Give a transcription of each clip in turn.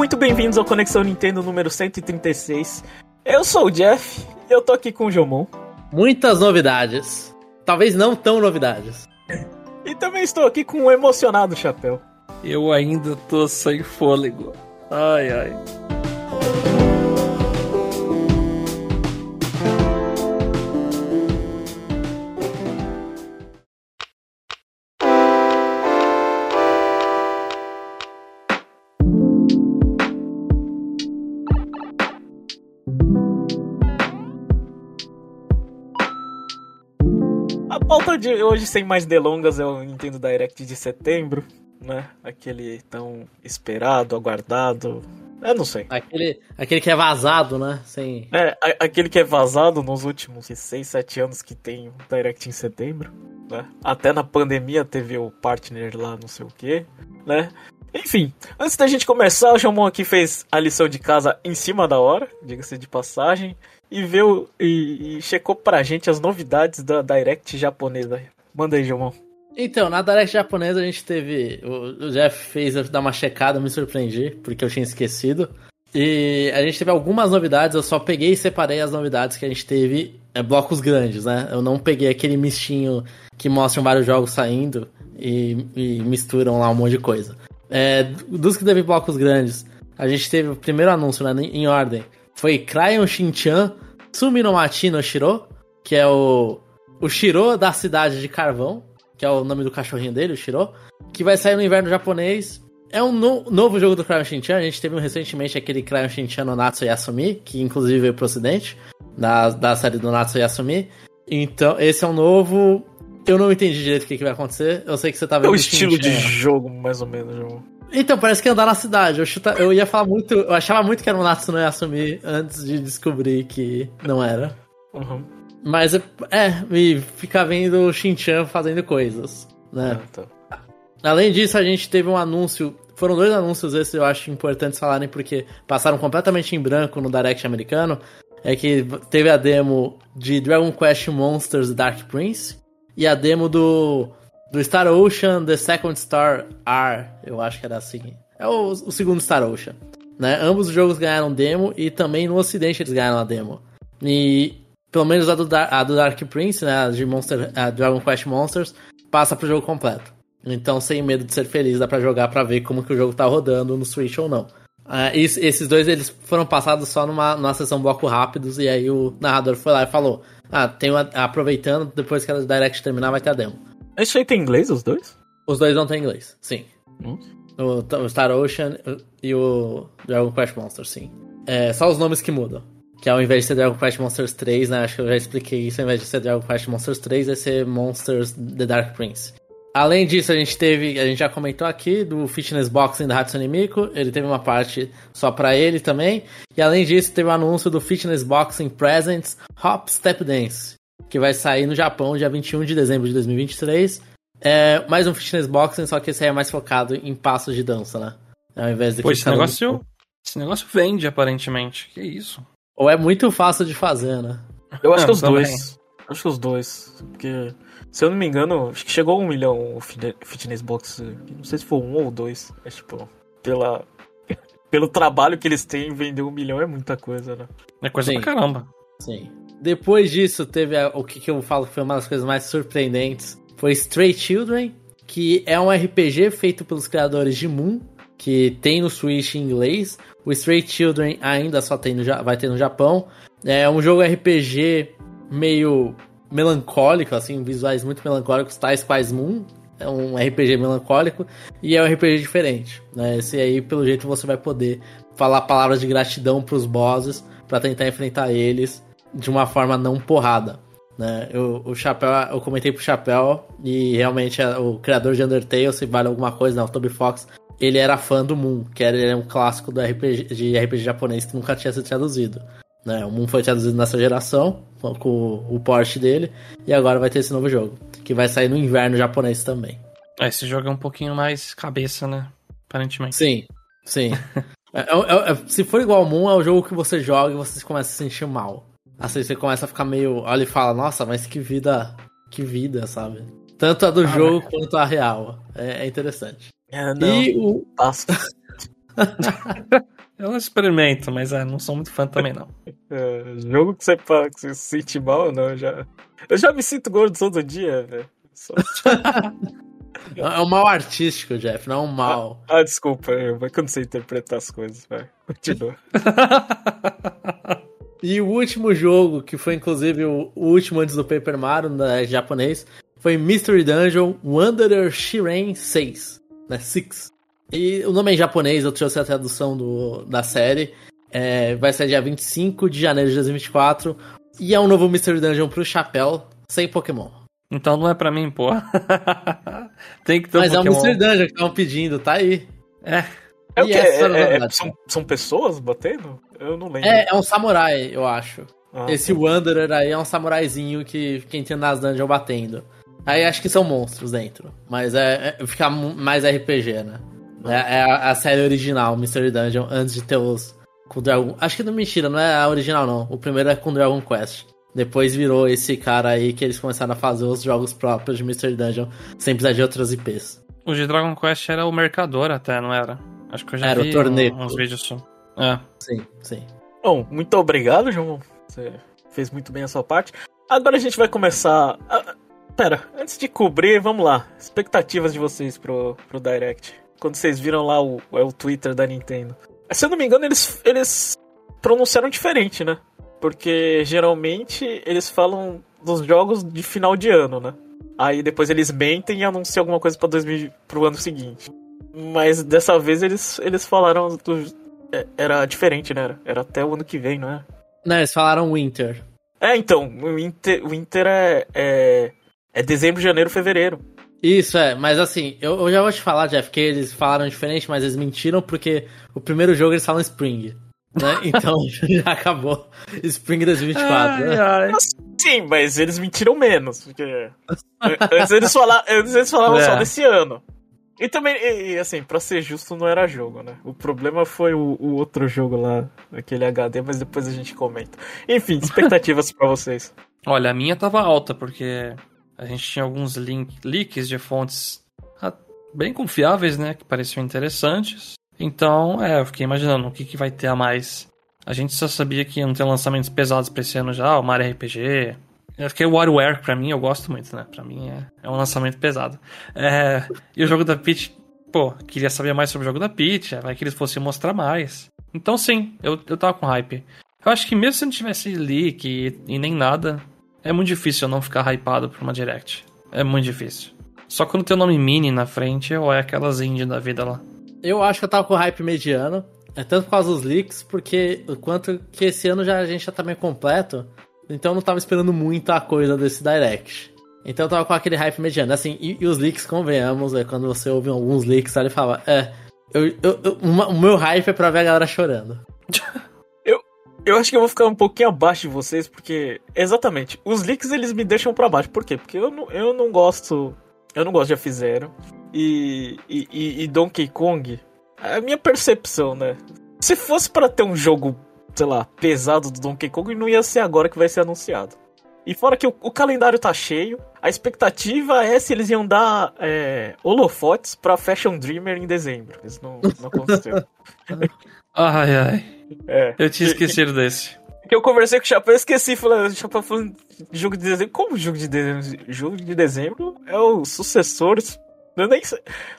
muito bem-vindos ao Conexão Nintendo número 136. Eu sou o Jeff e eu tô aqui com o Jomon. Muitas novidades. Talvez não tão novidades. E também estou aqui com o emocionado Chapéu. Eu ainda tô sem fôlego. Ai, ai. De hoje, sem mais delongas, é o Nintendo Direct de setembro, né? Aquele tão esperado, aguardado. Eu não sei. Aquele, aquele que é vazado, né? Sem... É, a- aquele que é vazado nos últimos 6, 7 anos que tem Direct em setembro, né? Até na pandemia teve o partner lá, não sei o que, né? Enfim, antes da gente começar, o Jomon aqui fez a lição de casa em cima da hora, diga-se de passagem, e viu e, e checou pra gente as novidades da Direct japonesa. Manda aí, Jomon. Então, na Direct japonesa a gente teve. O, o Jeff fez eu dar uma checada, me surpreendi, porque eu tinha esquecido. E a gente teve algumas novidades, eu só peguei e separei as novidades que a gente teve, é, blocos grandes, né? Eu não peguei aquele mistinho que mostram vários jogos saindo e, e misturam lá um monte de coisa. É, dos que teve blocos grandes, a gente teve o primeiro anúncio, né, em ordem. Foi Cryon Shinchan Sumi no Shiro, que é o, o Shiro da cidade de Carvão, que é o nome do cachorrinho dele, o Shiro, que vai sair no inverno japonês. É um no- novo jogo do Cryon Shinchan, a gente teve recentemente aquele Cryon Shinchan no Natsu Yasumi, que inclusive veio pro ocidente, da, da série do Natsu Yasumi. Então, esse é um novo... Eu não entendi direito o que, que vai acontecer, eu sei que você tá É vendo o estilo de Shinchan. jogo, mais ou menos, Jomon. Então, parece que é andar na cidade. Eu, chuta... eu ia falar muito. Eu achava muito que era um Natsu no Yasumi antes de descobrir que não era. Uhum. Mas é, é e ficar vendo o Shinchan fazendo coisas, né? Ah, tá. Além disso, a gente teve um anúncio. Foram dois anúncios esses eu acho importantes falarem porque passaram completamente em branco no Direct americano. É que teve a demo de Dragon Quest Monsters Dark Prince e a demo do, do Star Ocean The Second Star R, eu acho que era assim. É o, o segundo Star Ocean. Né? Ambos os jogos ganharam demo e também no ocidente eles ganharam a demo. E pelo menos a do, Dar- a do Dark Prince, né, a de Monster, a Dragon Quest Monsters, passa pro jogo completo. Então, sem medo de ser feliz, dá pra jogar pra ver como que o jogo tá rodando no Switch ou não. Ah, es- esses dois eles foram passados só numa, numa sessão bloco rápidos e aí o narrador foi lá e falou: Ah, uma, aproveitando, depois que a Direct terminar vai ter a demo. Esse aí tem inglês, os dois? Os dois não tem inglês, sim. Hum? O, Star Ocean e o Dragon Quest Monsters, sim. É só os nomes que mudam. Que ao invés de ser Dragon Quest Monsters 3, né? Acho que eu já expliquei isso. Ao invés de ser Dragon Quest Monsters 3, vai ser Monsters The Dark Prince. Além disso, a gente teve, a gente já comentou aqui, do Fitness Boxing da Hatsune Miku. Ele teve uma parte só pra ele também. E além disso, teve o anúncio do Fitness Boxing Presents Hop Step Dance. Que vai sair no Japão dia 21 de dezembro de 2023. É mais um Fitness Boxing, só que esse aí é mais focado em passos de dança, né? Ao invés de Pô, esse negócio, esse negócio vende, aparentemente. Que isso? Ou é muito fácil de fazer, né? Eu acho Ah, que os também. dois. Acho que os dois. Porque, se eu não me engano, acho que chegou a um milhão o fitne- Fitness Box. Não sei se foi um ou dois. Mas, tipo, pela, pelo trabalho que eles têm, vender um milhão é muita coisa, né? É coisa Sim. pra caramba. Sim. Depois disso, teve a- o que, que eu falo que foi uma das coisas mais surpreendentes. Foi Stray Children, que é um RPG feito pelos criadores de Moon, que tem no Switch em inglês. O Stray Children ainda só tem no, vai ter no Japão. É um jogo RPG meio melancólico, assim, visuais muito melancólicos, tais quais Moon. É um RPG melancólico e é um RPG diferente. Né? Esse aí, pelo jeito, você vai poder falar palavras de gratidão pros bosses pra tentar enfrentar eles de uma forma não porrada. Né? Eu, o Chapéu, eu comentei pro Chapéu e realmente é o criador de Undertale, se vale alguma coisa, né? o Toby Fox, ele era fã do Moon, que era, é um clássico do RPG, de RPG japonês que nunca tinha sido traduzido. Né? O Moon foi traduzido nessa geração, com, com o port dele, e agora vai ter esse novo jogo, que vai sair no inverno japonês também. É, esse jogo é um pouquinho mais cabeça, né? Aparentemente. Sim, sim. É- é- é- se for igual ao Moon, é o jogo que você joga e você começa a se sentir mal. Assim, você começa a ficar meio. Olha e fala, nossa, mas que vida. Que vida, sabe? Tanto a do jogo quanto a real. É, é interessante. É, não. E o. Passa. Eu experimento, mas é, não sou muito fã também, não. É, jogo que você, que você se sente mal, não, eu já. Eu já me sinto gordo todo dia, velho. Só- É um mal artístico, Jeff, não é um mal. Ah, desculpa, eu eu não sei interpretar as coisas, vai. Continua. E o último jogo, que foi inclusive o, o último antes do Paper Mario, né, japonês, foi Mystery Dungeon Wanderer Shiren 6, né, 6. E o nome é em japonês, eu trouxe a tradução do, da série. É, vai ser dia 25 de janeiro de 2024. E é um novo Mystery Dungeon pro chapéu, sem Pokémon. Então não é pra mim, pô. Tem que ter um Mas é um Pokémon. Mystery Dungeon que estavam pedindo, tá aí. É, É o É, é- são, são pessoas batendo? Eu não lembro. É, é um samurai, eu acho. Ah, Esse Wanderer aí é um samuraizinho que fica entrando nas dungeons batendo. Aí acho que são monstros dentro. Mas é, é fica mais RPG, né? É, é a, a série original, Mystery Dungeon, antes de ter os com Dragon. Acho que não mentira, não é a original não. O primeiro é com Dragon Quest. Depois virou esse cara aí que eles começaram a fazer os jogos próprios de Mystery Dungeon sem precisar de outras IPs. o de Dragon Quest era o mercador até, não era? Acho que eu já Era o vi torneio. uns vídeos só. É. Sim, sim. Bom, muito obrigado, João. Você fez muito bem a sua parte. Agora a gente vai começar. Ah, pera, antes de cobrir, vamos lá. Expectativas de vocês pro, pro Direct. Quando vocês viram lá o, é o Twitter da Nintendo. Se eu não me engano, eles, eles pronunciaram diferente, né? Porque geralmente eles falam dos jogos de final de ano, né? Aí depois eles mentem e anunciam alguma coisa pra 2000, pro ano seguinte. Mas dessa vez eles, eles falaram do, era diferente, né? Era- Era até o ano que vem, não é? Não, eles falaram Winter. É, então, o Inter, o Inter é, é, é dezembro, janeiro, fevereiro. Isso, é, mas assim, eu, eu já vou te falar, Jeff, que eles falaram diferente, mas eles mentiram porque o primeiro jogo eles falam Spring. Né? Então já acabou. Spring 2024. né? ai. Sim, mas eles mentiram menos, porque an- antes eles, fala, antes eles falavam É. só desse ano. E também, e, e, assim, pra ser justo, não era jogo, né? O problema foi o, o outro jogo lá, aquele HD, mas depois a gente comenta. Enfim, expectativas pra vocês. Olha, a minha tava alta, porque a gente tinha alguns link, leaks de fontes ah, bem confiáveis, né? Que pareciam interessantes. Então, é, eu fiquei imaginando o que, que vai ter a mais. A gente só sabia que iam ter lançamentos pesados pra esse ano já, o Mario RPG. Eu fiquei o WarioWare, pra mim, eu gosto muito, né? Pra mim é, é um lançamento pesado. É, e o jogo da Peach, pô, queria saber mais sobre o jogo da Peach, vai que eles fossem mostrar mais. Então, sim, eu, eu tava com hype. Eu acho que mesmo se não tivesse leak e, e nem nada, é muito difícil eu não ficar hypado por uma Direct. É muito difícil. Só quando tem o nome Mini na frente, ou é aquelas indie da vida lá. Eu acho que eu tava com hype mediano. É tanto por causa dos leaks, porque o quanto que esse ano já, a gente já tá meio completo. Então eu não tava esperando muita coisa desse Direct. Então eu tava com aquele hype mediano. Assim, e, e os leaks, convenhamos, é quando você ouve alguns leaks, ele fala, é. Eu, eu- eu- uma- o meu hype é pra ver a galera chorando. Eu acho que eu vou ficar um pouquinho abaixo de vocês, porque. Exatamente. Os leaks eles me deixam pra baixo. Por quê? Porque eu não, eu não gosto. Eu não gosto de F0. E, e, e- e Donkey Kong. É a minha percepção, né? Se fosse pra ter um jogo, sei lá, pesado do Donkey Kong, não ia ser agora que vai ser anunciado. E fora que o, o calendário tá cheio, a expectativa é se eles iam dar é, holofotes pra Fashion Dreamer em dezembro. Isso não, não aconteceu. Ai, ai. É. Eu tinha esquecido desse. Que eu conversei com o Chapéu e esqueci, falando, o Chapéu falando jogo de dezembro. Como jogo de dezembro? Jogo de dezembro é o sucessor. Eu nem,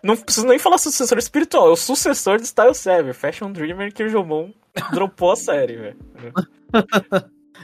não preciso nem falar sucessor espiritual, é o sucessor de Style 7, Fashion Dreamer que o Jomon dropou a série, velho.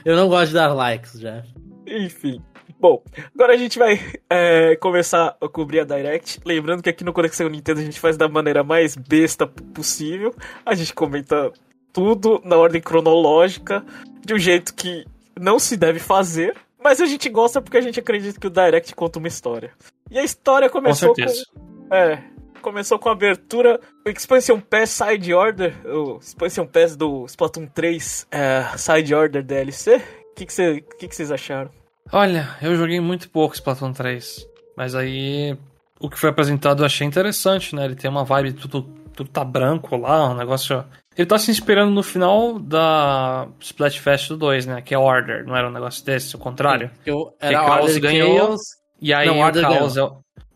Eu não gosto de dar likes, Jeff. Enfim. Bom, agora a gente vai é, começar a cobrir a Direct. Lembrando que aqui no Conexão Nintendo a gente faz da maneira mais besta possível. A gente comenta tudo na ordem cronológica, de um jeito que não se deve fazer. Mas a gente gosta porque a gente acredita que o Direct conta uma história. E a história Com começou com. certeza. É. Começou com a abertura, o Expansion Pass Side Order, o Expansion Pass do Splatoon 3 é, Side Order DLC. O que que cê- que que vocês acharam? Olha, eu joguei muito pouco Splatoon 3. Mas aí. O que foi apresentado eu achei interessante, né? Ele tem uma vibe, tudo, tudo tá branco lá, um negócio. Ele tá se inspirando no final da Splatfest do 2, né? Que é Order, não era um negócio desse, o contrário. Eu, era Chaos Order ganhou. Chaos. E aí Não, o Order caos é.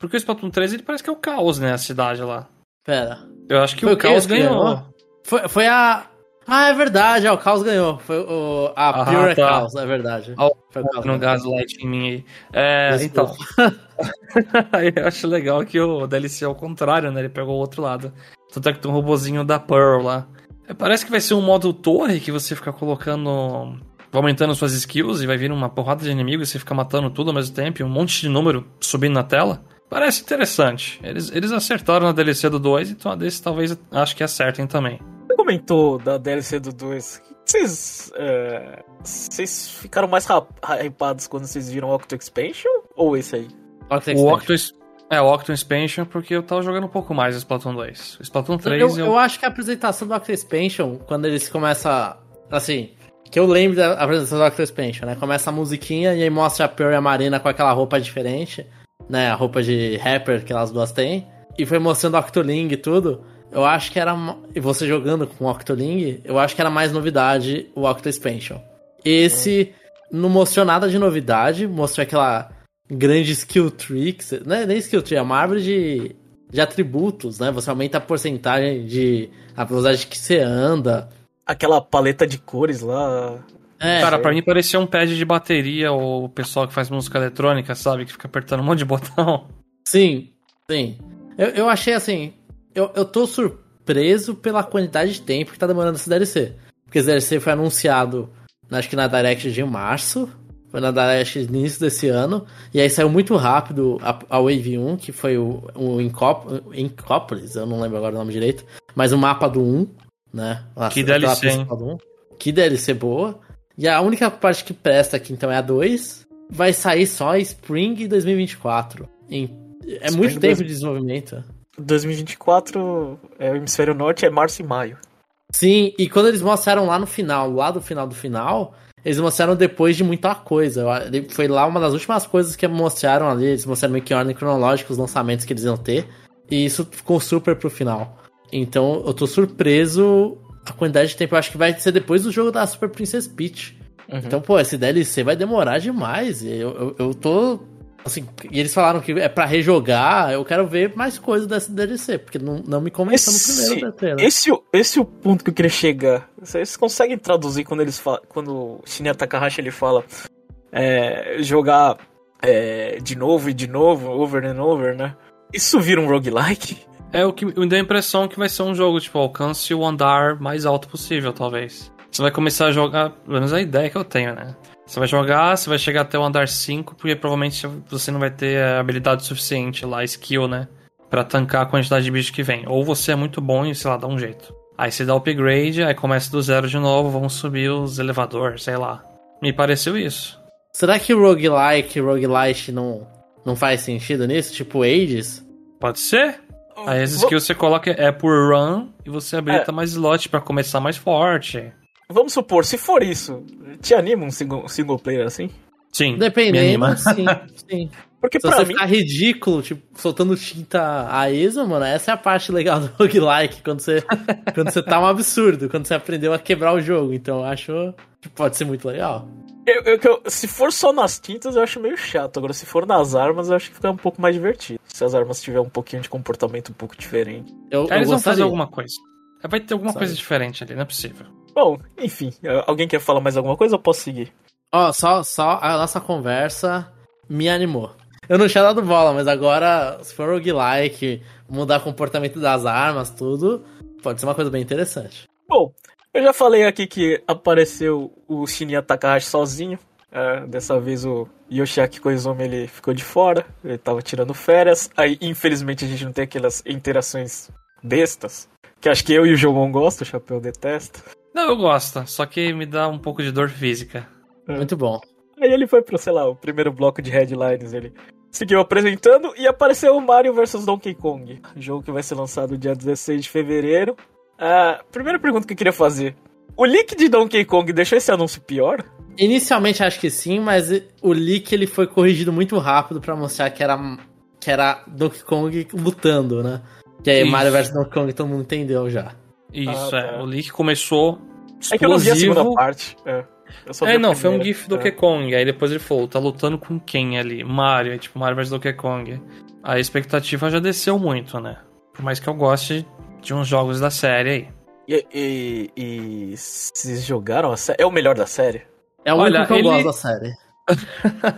Porque o Splatoon 3 ele parece que é o caos, né? A cidade lá. Pera. Eu acho que Foi o o caos que ganhou. ganhou? Foi, foi a. Ah, é verdade, é, o Caos ganhou. Foi o, a Ah, Pure tá. Chaos, é verdade. Ó, Foi o Caos no gaslight em mim aí. É, então. eu acho legal que o DLC é o contrário, né? Ele pegou o outro lado. Tanto é que tem um robozinho da Pearl lá. É, parece que vai ser um modo torre que você fica colocando. Vai aumentando suas skills e vai vir uma porrada de inimigos e você fica matando tudo ao mesmo tempo e um monte de número subindo na tela. Parece interessante. Eles, eles acertaram na DLC do 2, então a desse talvez acho que acertem também. Você comentou da DLC do 2. Vocês. é, Vocês ficaram mais hypados quando vocês viram o Octo Expansion? Ou esse aí? Octo O Expansion. Octo, é, o Octo Expansion porque eu tava jogando um pouco mais o Splatoon 2. O Splatoon 3 eu, eu acho que a apresentação do Octo Expansion, quando eles começam. Assim, que eu lembro da apresentação do Octo Expansion, né? Começa a musiquinha e aí mostra a Pearl e a Marina com aquela roupa diferente, né? A roupa de rapper que elas duas têm. E foi mostrando o Octoling e tudo. Eu acho que era. E você jogando com o Octoling, eu acho que era mais novidade o Octo Expansion. Esse não mostrou nada de novidade, mostrou aquela grande skill tree, que você- não é nem skill tree, é uma árvore de, de atributos, né? Você aumenta a porcentagem de. a velocidade que você anda. Aquela paleta de cores lá. É, Cara, pra mim parecia um pad de bateria ou o pessoal que faz música eletrônica, sabe? Que fica apertando um monte de botão. sim, sim. Eu, eu achei assim. Eu, eu tô surpreso pela quantidade de tempo que tá demorando esse DLC. Porque esse DLC foi anunciado, acho que na Direct de março. Foi na Direct de início desse ano. E aí saiu muito rápido a, a Wave 1, que foi o, o Incópolis, eu não lembro agora o nome direito. Mas o mapa do 1, né? Que DLC, do 1. Que DLC boa. E a única parte que presta aqui então é a 2. Vai sair só Spring 2024. Em- é Spring muito tempo dois- de desenvolvimento. 2024 é o hemisfério norte, é março e maio. Sim, e quando eles mostraram lá no final, lá do final do final, eles mostraram depois de muita coisa. Foi lá uma das últimas coisas que mostraram ali. Eles mostraram meio que em ordem cronológica os lançamentos que eles iam ter. E isso ficou super pro final. Então eu tô surpreso a quantidade de tempo. Eu acho que vai ser depois do jogo da Super Princess Peach. Uhum. Então, pô, esse DLC vai demorar demais. Eu, eu, eu tô. Assim, e eles falaram que é pra rejogar. Eu quero ver mais coisas desse DLC, porque não, não me convenceu no Esse, primeiro DLC. esse, esse é o ponto que eu queria chegar. Vocês conseguem traduzir quando eles falam, quando o Shinya Takahashi ele fala é, jogar é, de novo e de novo, over and over, né? Isso vira um roguelike? É o que me deu a impressão que vai ser um jogo, tipo, alcance o andar mais alto possível, talvez. Você vai começar a jogar, pelo menos a ideia que eu tenho, né? Você vai jogar, você vai chegar até o andar 5, porque provavelmente você não vai ter a habilidade suficiente lá, skill, né? Pra tancar a quantidade de bicho que vem. Ou você é muito bom e, sei lá, dá um jeito. Aí você dá upgrade, aí começa do zero de novo, vão subir os elevadores, sei lá. Me pareceu isso. Será que roguelike e roguelite não, não faz sentido nisso? Tipo Hades? Pode ser? Aí as skills você coloca é por run e você habilita mais slot pra começar mais forte. Vamos supor, se for isso, te anima um single, single player assim? Sim. me Dependendo, anima. sim, sim. Porque Se pra você mim, ficar ridículo, tipo, soltando tinta a ESA, mano, essa é a parte legal do roguelike, quando você, quando você tá um absurdo, quando você aprendeu a quebrar o jogo. Então eu acho que pode ser muito legal. Eu- eu- eu- se for só nas tintas, eu acho meio chato. Agora, se for nas armas, eu acho que fica um pouco mais divertido. Se as armas tiverem um pouquinho de comportamento um pouco diferente. Eu, eu eles vão fazer alguma coisa. Vai ter alguma Sabe. coisa diferente ali, não é possível. Bom, enfim, alguém quer falar mais alguma coisa ou posso seguir? Ó, só, só a nossa conversa me animou. Eu não tinha dado bola, mas agora, se for roguelike, mudar o comportamento das armas, tudo, pode ser uma coisa bem interessante. Bom, eu já falei aqui que apareceu o Shinya Takahashi sozinho. É, dessa vez o Yoshiaki Koizumi ele ficou de fora, ele tava tirando férias. Aí, infelizmente, a gente não tem aquelas interações bestas. Que acho que eu e o Jomon gostam, o Chapéu detesta. Não, eu gosto, só que me dá um pouco de dor física. Muito bom. Aí ele foi pro, sei lá, o primeiro bloco de headlines, ele seguiu apresentando e apareceu o Mario vs Donkey Kong, jogo que vai ser lançado dia 16 de fevereiro. Ah, primeira pergunta que eu queria fazer: o leak de Donkey Kong deixou esse anúncio pior? Inicialmente acho que sim, mas o leak ele foi corrigido muito rápido pra mostrar que era que era Donkey Kong lutando, né? Que aí Isso. Mario vs Donkey Kong todo mundo entendeu já. Isso, Ah, é. tá. O leak começou É que eu não vi a segunda explosivo. parte. É, Eu só vi É, não, foi um gif do É. Donkey Kong. Aí depois ele falou, tá lutando com quem ali? Mario, é tipo Mario vs Donkey Kong. A expectativa já desceu muito, né? Por mais que eu goste de uns jogos da série aí. E, e, e vocês jogaram a série? É o melhor da série? É o Olha, único que eu ele- gosto da série.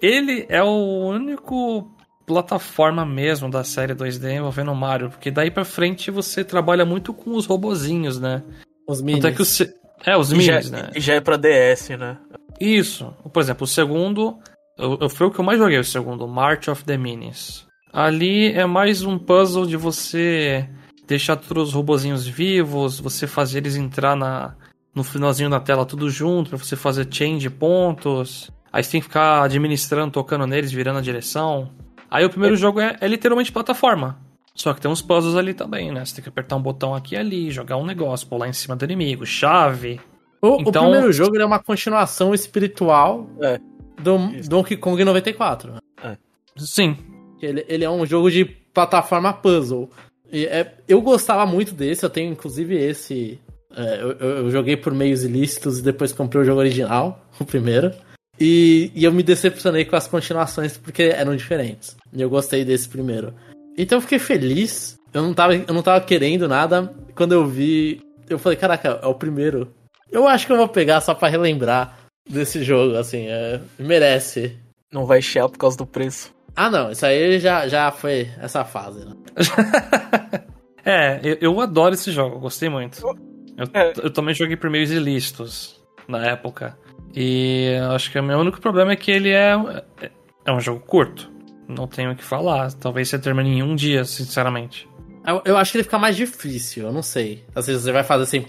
Ele é o único plataforma mesmo da série 2D envolvendo o Mario, porque daí pra frente você trabalha muito com os robozinhos, né? Os Tanto minis. é que o se- É, os E já, minis, né? e já é pra DS, né? Isso. Por exemplo, o segundo. Eu, eu- foi o que eu mais joguei, o segundo, March of the Minis. Ali é mais um puzzle de você deixar todos os robozinhos vivos, você fazer eles entrar na, no finalzinho da tela tudo junto, pra você fazer change de pontos. Aí você tem que ficar administrando, tocando neles, virando a direção. Aí o primeiro jogo é, é literalmente plataforma. Só que tem uns puzzles ali também, né? Você tem que apertar um botão aqui e ali, jogar um negócio, pular em cima do inimigo, chave. O, o Então- primeiro jogo ele é uma continuação espiritual É. do Isso. Donkey Kong 94. Sim, Ele, ele é um jogo de plataforma puzzle. É- eu gostava muito desse, eu tenho inclusive esse. é, eu, eu- joguei por meios ilícitos e depois comprei o jogo original, o primeiro. E, e eu me decepcionei com as continuações porque eram diferentes. E eu gostei desse primeiro. Então eu fiquei feliz. Eu não tava, eu não tava querendo nada. Quando eu vi, eu falei, caraca, é o primeiro. Eu acho que eu vou pegar só pra relembrar desse jogo, assim, é, merece. Não vai chiar por causa do preço. Ah, não, isso aí já, já foi essa fase, né? É, eu, eu adoro esse jogo, eu gostei muito. Eu, É. eu também joguei por meios ilícitos na época. E acho que o meu único problema é que ele é, é, é um jogo curto. Não tenho o que falar. Talvez você termine em um dia, sinceramente. Eu, eu acho que ele fica mais difícil, eu não sei. Às vezes você vai fazer 100%,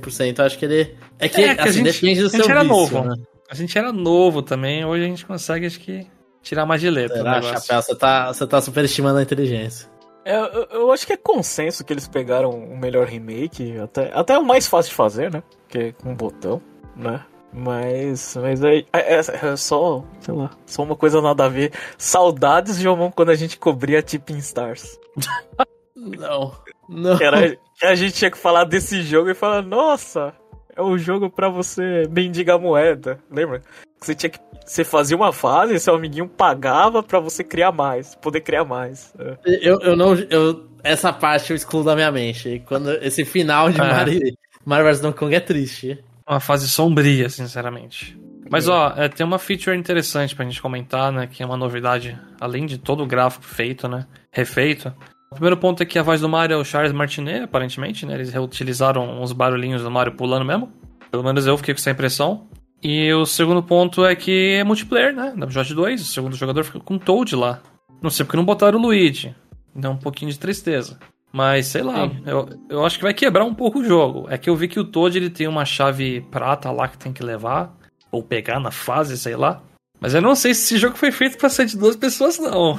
100%, eu acho que ele... É que, É, que a assim, gente- depende do a gente seu era vício, novo. né? A gente era novo também, hoje a gente consegue, acho que, tirar mais de letra. Será. Chapéu, você tá, você tá superestimando a inteligência. É, eu, eu acho que é consenso que eles pegaram o melhor remake, até, até o mais fácil de fazer, né? Que é com um botão, né? Mas, mas aí é, é- é só, sei lá, só uma coisa nada a ver. Saudades, Jomon, quando a gente cobria Tipping Stars. Não, não. Que era, que a gente tinha que falar desse jogo e falar, nossa, é um jogo pra você mendigar moeda. Lembra? Você tinha que. Você fazia uma fase, seu amiguinho pagava pra você criar mais, poder criar mais. É. Eu, eu não... Eu, essa parte eu excluo da minha mente. E Quando esse final de É. Mario, Mario vs Donkey Kong é triste. Uma fase sombria, sinceramente. Mas ó, é, tem uma feature interessante pra gente comentar, né? Que é uma novidade, além de todo o gráfico feito, né? Refeito. O primeiro ponto é que a voz do Mario é o Charles Martinet, aparentemente, né? Eles reutilizaram uns barulhinhos do Mario pulando mesmo. Pelo menos eu fiquei com essa impressão. E o segundo ponto é que é multiplayer, né? Na Jot 2, o segundo jogador fica com o Toad lá. Não sei porque não botaram o Luigi. Dá um pouquinho de tristeza. Mas sei lá, Sim. eu, eu acho que vai quebrar um pouco o jogo. É que eu vi que o Toad ele tem uma chave prata lá que tem que levar, ou pegar na fase, sei lá. Mas eu não sei se esse jogo foi feito pra ser de duas pessoas, não.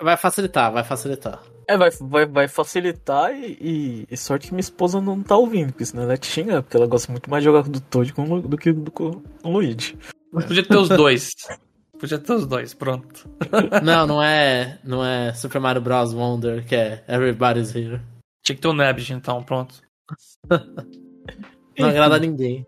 Vai facilitar, vai facilitar. É, vai, vai, vai facilitar e, e- e sorte que minha esposa não tá ouvindo, porque senão ela te xinga, porque ela gosta muito mais de jogar do Toad com, do que do, com o Luigi. Podia ter os dois. Podia ter os dois, pronto. Não, não é, não é Super Mario Bros. Wonder, que é Everybody's Here. Tinha que ter o Nebs, então, pronto. Não agrada a ninguém.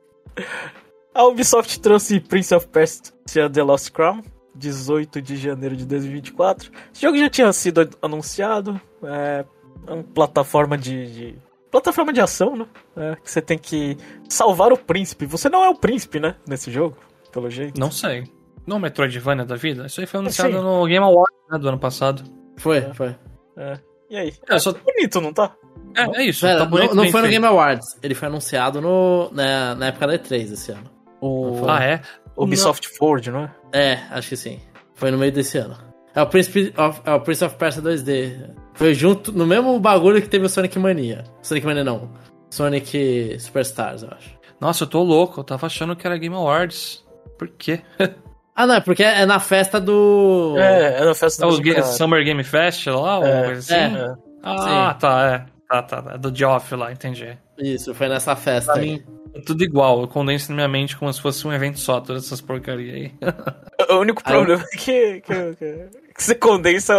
A Ubisoft trouxe Prince of Persia The Lost Crown, 18 de janeiro de 2024. Esse jogo já tinha sido anunciado, é, é uma plataforma de, de- plataforma de ação, né? É, que você tem que salvar o príncipe. Você não é o príncipe, né? Nesse jogo, pelo jeito. Não sei. Não Metroidvania da vida? Isso aí foi anunciado Sim. no Game Awards né, do ano passado. Foi, foi. É. E aí? É, só- bonito, não tá? É, é isso. Pera, tá não, bonito, não bem foi no. Game Awards. Ele foi anunciado no, na, na época da E3 esse ano. O Ah, é? Ubisoft Forward, não é? É, acho que sim. Foi no meio desse ano. É o Prince of, é o Prince of Persia 2D. Foi junto, no mesmo bagulho que teve o Sonic Mania. Sonic Mania não. Sonic Superstars, eu acho. Nossa, eu tô louco. Eu tava achando que era Game Awards. Por quê? Ah, não, é porque é na festa do... É, é na festa É do o Ga- cara. Summer Game Fest lá? Ou É, coisa assim? é. Ah, tá, é. Tá, tá. É do Geoff lá, entendi. Isso, foi nessa festa Pra aí. mim, é tudo igual. Eu condenso na minha mente como se fosse um evento só, todas essas porcarias aí. O único problema é que, que, que- que você condensa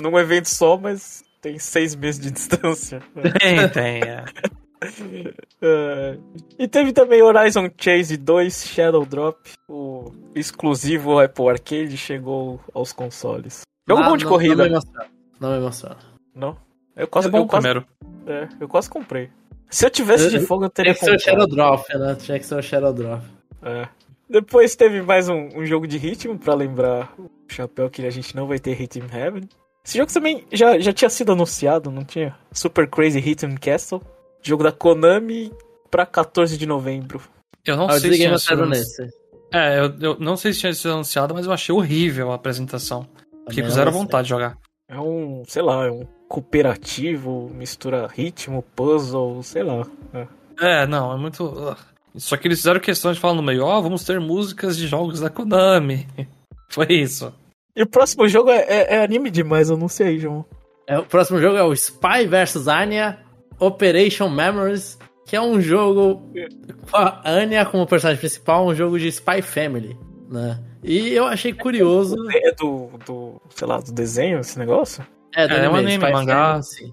num evento só, mas tem seis meses de distância. tem, tem, é. É. E teve também Horizon Chase 2 Shadow Drop, o exclusivo Apple Arcade, chegou aos consoles. Jogo Ah, bom de não- corrida. Não me emociona. Não me emociona. Não? Eu quase, É bom eu quase, primeiro. é, eu quase comprei. Se eu tivesse de fogo, eu teria Tinha que ser o. Shadow Drop, né? Tinha que ser o Shadow Drop. É. Depois teve mais um, um jogo de ritmo pra lembrar o chapéu que a gente não vai ter Rhythm Heaven. Esse jogo também já, já tinha sido anunciado, não tinha? Super Crazy Rhythm Castle. Jogo da Konami pra 14 de novembro. Eu não Ah, eu sei se tinha sido nesse. É, eu, eu não sei se tinha sido anunciado, mas eu achei horrível a apresentação. Fiquei com Também zero não vontade de jogar. É um, sei lá, é um cooperativo, mistura ritmo, puzzle, sei lá. É. É, não, é muito. Só que eles fizeram questão de falar no meio, ó, vamos ter músicas de jogos da Konami. Foi isso. E o próximo jogo é, é- é anime demais, eu não sei, João. É, o próximo jogo é o Spy vs Anya Operation Memories, que é um jogo com a Anya como personagem principal, um jogo de Spy Family, né? E eu achei curioso. É do, do, sei lá, do desenho, esse negócio? É, do É, é um anime, anime, Spy mangá. Family, sim.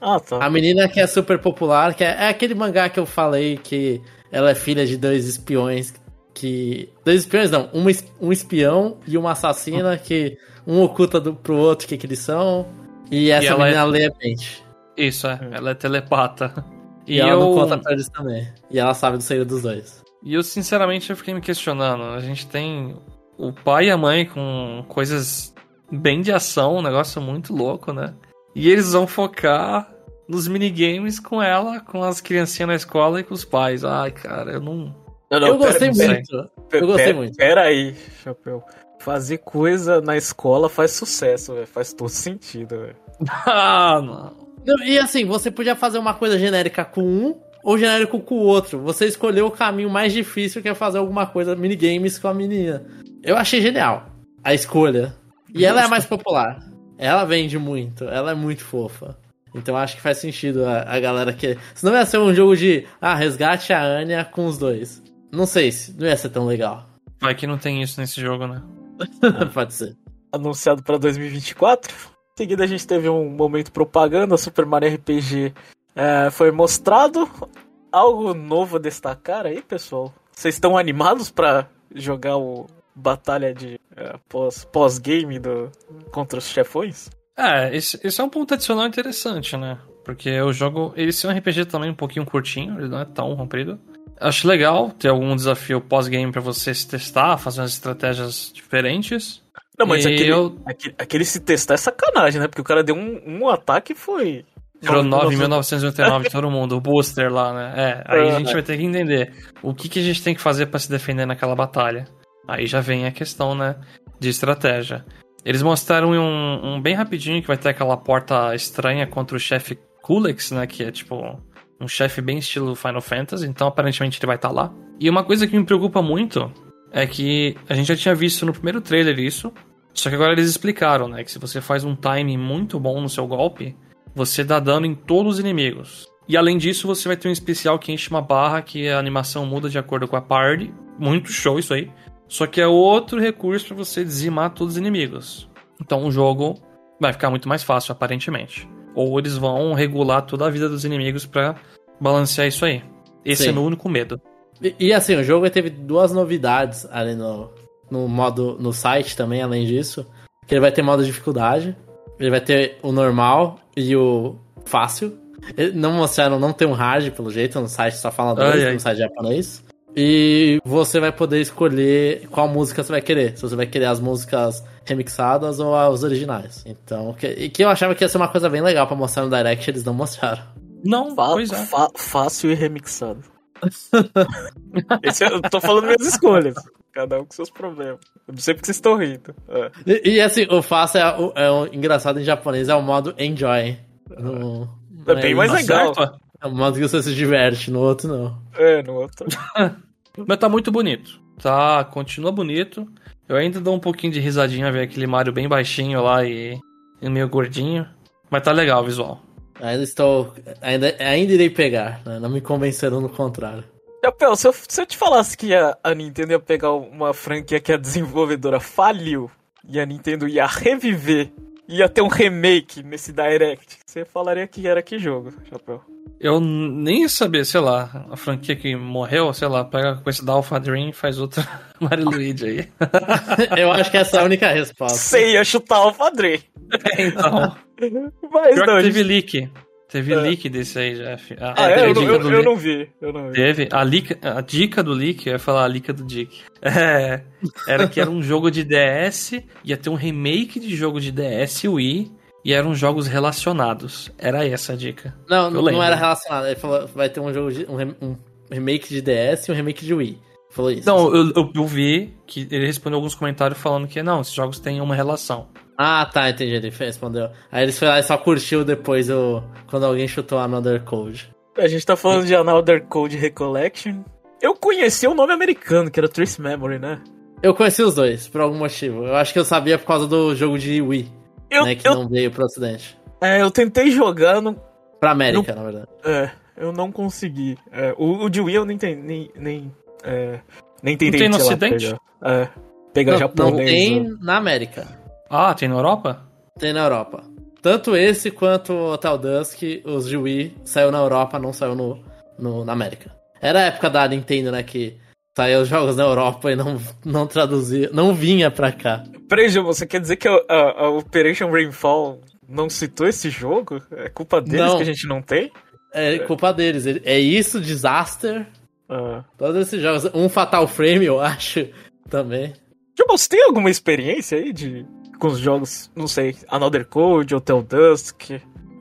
Ah, tá. A menina que é super popular, que é, é aquele mangá que eu falei que ela é filha de dois espiões que. Dois espiões não, um, um espião e uma assassina que um oculta do, pro outro o que, que eles são. E essa ela menina é- lê a mente. Isso, é. Ela é telepata. E, E, ela eu. não conta pra eles também. E ela sabe do segredo dos dois. E eu, sinceramente, eu fiquei me questionando. A gente tem o pai e a mãe com coisas bem de ação, um negócio muito louco, né? E eles vão focar nos minigames com ela, com as criancinhas na escola e com os pais. Ai, cara, eu não. Não, não, eu gostei muito. Eu gostei muito. Pera aí, Chapéu. Fazer coisa na escola faz sucesso, velho. Faz todo sentido, velho. Ah, não. Não, E assim, você podia fazer uma coisa genérica com um ou genérico com o outro. Você escolheu o caminho mais difícil que é fazer alguma coisa, minigames com a menina. Eu achei genial a escolha. E ela é a mais popular. Ela vende muito, ela é muito fofa. Então acho que faz sentido a, a galera que. Senão ia ser um jogo de ah, resgate a Anya com os dois. Não sei se não ia ser tão legal. Vai que não tem isso nesse jogo, né? Pode ser. Anunciado pra 2024. Em seguida a gente teve um momento propaganda, Super Mario RPG é, foi mostrado. Algo novo a destacar aí, pessoal? Vocês estão animados pra jogar o batalha de é, pós- pós-game do contra os chefões? É, esse, esse é um ponto adicional interessante, né? Porque o jogo, ele é um RPG também um pouquinho curtinho, ele não é tão comprido. Acho legal ter algum desafio pós-game pra você se testar, fazer umas estratégias diferentes. Não, mas aquele, eu- aquele, aquele se testar é sacanagem, né? Porque o cara deu um, um ataque e foi. Tirou 9.999. 9.999 de todo mundo, o booster lá, né? É, aí a É. gente vai ter que entender o que, que a gente tem que fazer pra se defender naquela batalha. Aí já vem a questão, né, de estratégia. Eles mostraram um, um bem rapidinho que vai ter aquela porta estranha contra o chefe Kulex, né, que é tipo um chefe bem estilo Final Fantasy, então aparentemente ele vai estar lá. E uma coisa que me preocupa muito é que a gente já tinha visto no primeiro trailer isso, só que agora eles explicaram, né, que se você faz um timing muito bom no seu golpe, você dá dano em todos os inimigos. E além disso, você vai ter um especial que enche uma barra que a animação muda de acordo com a party. Muito show isso aí. Só que é outro recurso para você dizimar todos os inimigos. Então o jogo vai ficar muito mais fácil, aparentemente. Ou eles vão regular toda a vida dos inimigos para balancear isso aí. Esse Sim. é meu único medo. E, e, assim, o jogo teve duas novidades ali no, no modo no site também, além disso. Que ele vai ter modo de dificuldade, ele vai ter o normal e o fácil. Ele- Não mostraram, não tem um hard pelo jeito, no site só fala dois, Ai, ai. no site japonês. E você vai poder escolher qual música você vai querer. Se você vai querer as músicas remixadas ou as originais. Então, que, e que eu achava que ia ser uma coisa bem legal pra mostrar no Direct, eles não mostraram. Não, Fa- pois é. fa- fácil e remixado. Esse é- eu tô falando minhas escolhas. Cada um com seus problemas. Eu não sei porque vocês estão rindo. É. E, e, assim, o fácil é, o, é o engraçado em japonês, é o modo enjoy. No, É bem mais legal. certo? É o modo que você se diverte, no outro não. É, no outro. Mas tá muito bonito. Tá, continua bonito. Eu ainda dou um pouquinho de risadinha ver aquele Mario bem baixinho lá e, e meio gordinho. Mas tá legal o visual. Ainda estou. Ainda, ainda irei pegar, né? Não me convenceram no contrário. Chapéu, se eu, se eu te falasse que a, a Nintendo ia pegar uma franquia que a desenvolvedora faliu e a Nintendo ia reviver, ia ter um remake nesse Direct, você falaria que era que jogo, Chapéu? Eu nem ia saber, sei lá, a franquia que morreu, sei lá, pega com esse da Alpha Dream e faz outra Mario Luigi aí. Eu acho que essa é a única resposta. Você ia chutar o Padre. então. Mas Pior não, que teve gente... leak. Teve É. leak desse aí, Jeff. A, Ah, a é? Eu, não- dica eu- do eu não vi. Eu não vi. Teve. A, leak- a dica do leak, eu ia falar a dica do Dick. É, era que era um jogo de DS, ia ter um remake de jogo de DS e Wii, e eram jogos relacionados. Era essa a dica. Não, não, era relacionado. Ele falou vai ter um jogo de, um, um remake de DS e um remake de Wii. Falou isso. Não, eu, eu, eu vi que ele respondeu alguns comentários falando que não, esses jogos têm uma relação. Ah, tá, entendi. Ele respondeu. Aí eles foi lá e só curtiu depois o, quando alguém chutou Another Code. A gente tá falando de Another Code Recollection. Eu conheci o nome americano, que era Trace Memory, né? Eu conheci os dois, por algum motivo. Eu acho que eu sabia por causa do jogo de Wii, Eu, né? Que eu, não veio pro ocidente. é, eu tentei jogar, não, Pra América, na verdade. é, eu não consegui. É, o, o de Wii eu nem, ten- nem, nem, é, nem tentei tem no sei lá, Ocidente? pegar, é, pegar Não, japonês. não tem né? na América. Ah, tem na Europa? Tem na Europa. Tanto esse quanto o Hotel Dusk, os de Wii, saiu na Europa, não saiu no, no- na América. Era a época da Nintendo, né? Que saiu os jogos na Europa e não, não traduzia, não vinha pra cá. Peraí, você quer dizer que a, a- a Operation Rainfall não citou esse jogo? É culpa deles Não. que a gente não tem? É culpa deles. Ele- É isso, Disaster, Ah. todos esses jogos. Um Fatal Frame, eu acho, também. Gil, você tem alguma experiência aí de, com os jogos, não sei, Another Code, Hotel Dusk,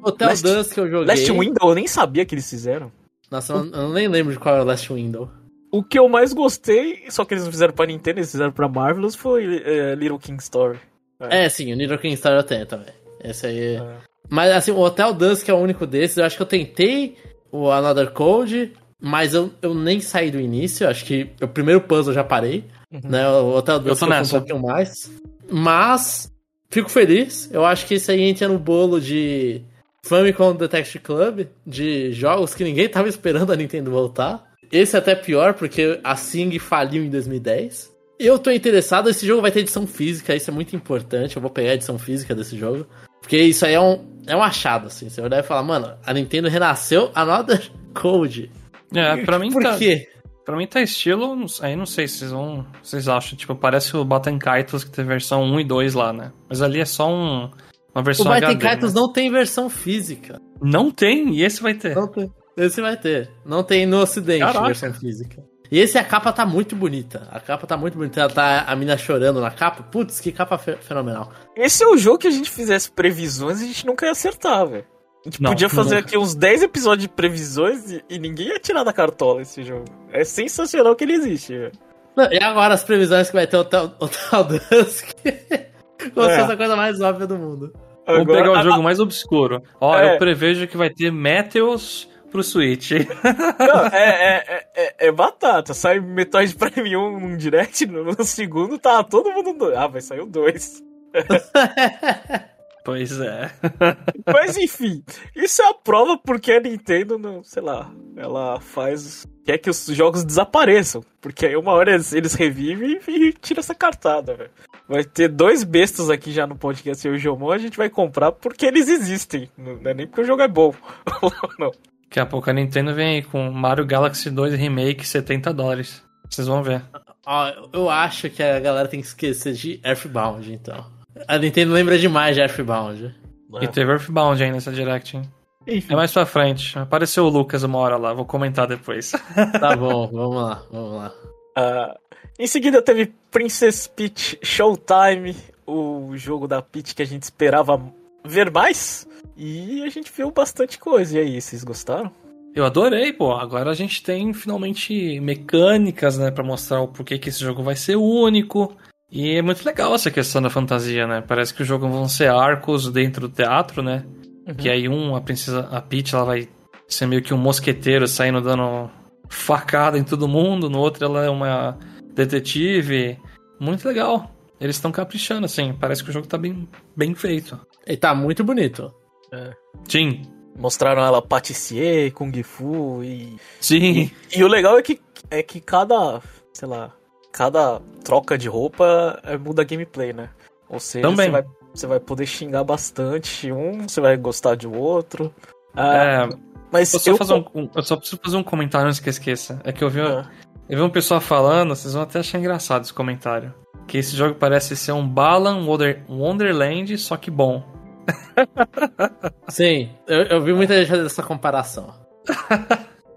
Hotel Last- Dusk eu joguei. Last Window, eu nem sabia que eles fizeram. Nossa, eu, eu nem lembro de qual era o Last Window. O que eu mais gostei, só que eles não fizeram pra Nintendo, eles fizeram pra Marvelous, foi é, Little King Story. É, sim, o Little King Story eu tenho também. Esse aí. É. Mas assim, o Hotel Dusk é o único desses. Eu acho que eu tentei o Another Code, mas eu, eu nem saí do início. Acho que o primeiro puzzle eu já parei. Uhum. Né? O Hotel Dusk tô eu fui nessa. um pouquinho mais. Mas fico feliz. Eu acho que isso aí entra no bolo de Famicom Detective Club, de jogos que ninguém tava esperando a Nintendo voltar. Esse é até pior, porque a Sing faliu em 2010. Eu tô interessado, esse jogo vai ter edição física, isso é muito importante. Eu vou pegar a edição física desse jogo. Porque isso aí é um, é um achado, assim. Você vai falar, mano, a Nintendo renasceu Another Code. É, pra mim Por tá. quê? Pra mim tá estilo. Aí não sei se vocês vão. Vocês acham. Tipo, parece o Baten Kaitos que tem versão 1 e 2 lá, né? Mas ali é só um. Uma O versão Baiten HD. Kaitos né? não tem versão física. Não tem, e esse vai ter. Não tem. Esse vai ter. Não tem no ocidente Caraca. versão física. E esse a capa tá muito bonita. A capa tá muito bonita. Ela tá a mina chorando na capa. Putz, que capa fe- fenomenal. Esse é o jogo que a gente fizesse previsões e a gente nunca ia acertar, velho. A gente Não, podia fazer nunca. aqui uns 10 episódios de previsões e, e ninguém ia tirar da cartola esse jogo. É sensacional que ele existe, velho. Não, E agora as previsões que vai ter o Hotel, Hotel Dusk. Como se É. fosse a coisa mais óbvia do mundo. Vamos Agora- pegar o jogo mais obscuro. Ó, É. eu prevejo que vai ter Meteos pro Switch. Não, é, é, é, é- é batata. Sai Metroid Prime 1 num direct, no, no segundo tá todo mundo. do- Ah, vai sair o 2. pois é. Mas enfim, isso é a prova porque a Nintendo, não, sei lá, ela faz. quer que os jogos desapareçam. Porque aí uma hora eles, eles revivem e, e tira essa cartada, velho. Vai ter dois bestas aqui já no podcast e o Jomon, a gente vai comprar porque eles existem. Não é nem porque o jogo é bom. não. Daqui a pouco a Nintendo vem aí com Mario Galaxy 2 Remake 70 dólares. Vocês vão ver. Ó, eu acho que a galera tem que esquecer de Earthbound, então. A Nintendo lembra demais de Earthbound. E teve Earthbound aí nessa Direct, hein? Enfim, É mais pra frente. Apareceu o Lucas uma hora lá, vou comentar depois. Tá bom, vamos lá, vamos lá. ah, em seguida teve Princess Peach Showtime, o jogo da Peach que a gente esperava ver mais. E a gente viu bastante coisa. E aí, vocês gostaram? Eu adorei, pô. Agora a gente tem finalmente mecânicas, né, Pra mostrar o porquê que esse jogo vai ser único. E é muito legal essa questão da fantasia, né? Parece que o jogo vão ser arcos dentro do teatro, né? Que aí um, a princesa, a Peach, ela vai ser meio que um mosqueteiro saindo dando facada em todo mundo. No outro ela é uma detetive. Muito legal. Eles estão caprichando, assim. Parece que o jogo tá bem, bem feito. E tá muito bonito. Sim. Mostraram ela patissier, Kung Fu e Sim. E o legal é que, é que cada, sei lá, cada troca de roupa é, muda a gameplay, né? Ou seja, Também. você vai, você vai poder xingar bastante um, você vai gostar de outro. Ah, É, mas eu, só eu, fazer um- um- eu só preciso fazer um comentário antes que eu esqueça. É que eu vi, Ah, eu vi um pessoal falando, vocês vão até achar engraçado esse comentário. Que esse jogo parece ser um Balan Wonder, Wonderland, só que bom. Sim, eu, eu vi muita gente fazer essa comparação.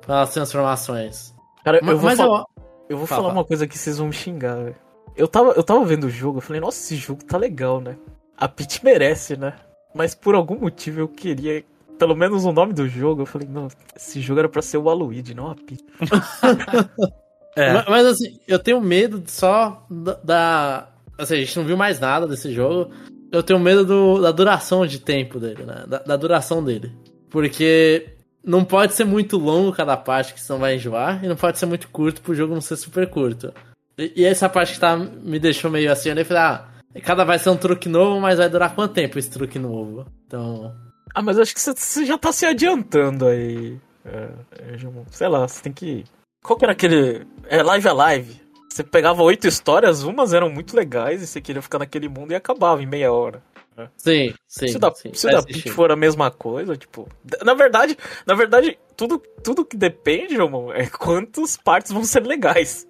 Com as transformações. Cara, Ma- eu vou, Mas fa- eu, eu vou Fala, falar fala. uma coisa que vocês vão me xingar, velho. Eu tava, eu tava vendo o jogo, eu falei, nossa, esse jogo tá legal, né? A Peach merece, né? Mas por algum motivo eu queria, pelo menos o nome do jogo, eu falei, não, esse jogo era pra ser o Aluigi, não a Peach. É. Ma- Mas assim, eu tenho medo só da, da. Assim, a gente não viu mais nada desse jogo. Eu tenho medo do- da duração de tempo dele, né? Da, da duração dele. Porque não pode ser muito longo cada parte, que senão vai enjoar. E não pode ser muito curto pro jogo não ser super curto. E, e essa parte que tá, me deixou meio assim, eu falei, ah, cada vai ser um truque novo, mas vai durar quanto tempo esse truque novo? Então. Ah, mas acho que você- já tá se adiantando aí. É, é, sei lá, você tem que. Qual que era aquele. É Live Alive. Você pegava oito histórias, umas eram muito legais e você queria ficar naquele mundo e acabava em meia hora. Sim, sim. se o da, sim, se da. Peach for a mesma coisa, tipo. Na verdade, na verdade, tudo, tudo que depende, irmão, é quantas partes vão ser legais.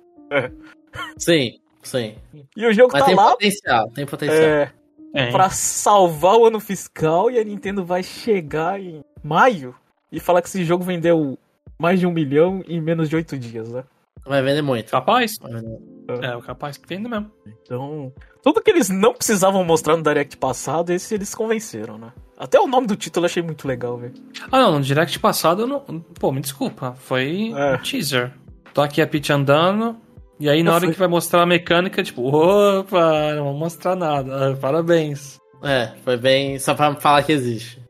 Sim, sim. E o jogo Mas tá tem lá potencial, tem potencial. é, É. pra salvar o ano fiscal e a Nintendo vai chegar em maio e falar que esse jogo vendeu mais de um milhão em menos de oito dias, né? Vai vender muito. Capaz. Vender. É, o capaz que vende mesmo. Então, tudo que eles não precisavam mostrar no Direct passado, esse eles convenceram, né? Até o nome do título eu achei muito legal, velho. Ah, não, no direct passado eu não. Pô, me desculpa. Foi É. um teaser. Tô aqui a Peach andando. E aí, na Eu hora fui- que vai mostrar a mecânica, tipo, opa, não vou mostrar nada. Ah, Parabéns. É, foi bem. Só pra falar que existe.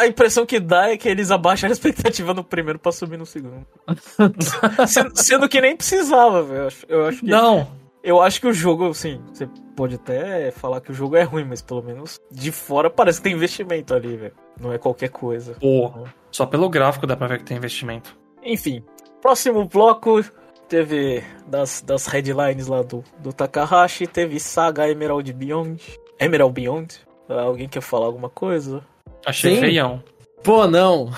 A impressão que dá é que eles abaixam a expectativa no primeiro pra subir no segundo. sendo, sendo que nem precisava, velho. Eu acho- Eu acho que. Não, Eu acho que o jogo, assim, você pode até falar que o jogo é ruim, mas pelo menos de fora parece que tem investimento ali, velho. Não é qualquer coisa. pô. Só pelo gráfico dá pra ver que tem investimento. Enfim, próximo bloco teve das, das headlines lá do, do Takahashi, teve Saga Emerald Beyond. Emerald Beyond? Alguém quer falar alguma coisa? Achei Sim. feião. Pô, não.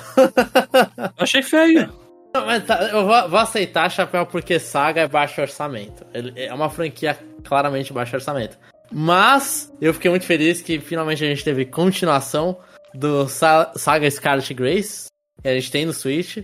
Achei feio. Não, mas tá, eu vou, vou aceitar Chapéu porque Saga é baixo orçamento. Ele é uma franquia claramente baixo orçamento. Mas eu fiquei muito feliz que finalmente a gente teve continuação do Sa- Saga Scarlet Grace, que a gente tem no Switch.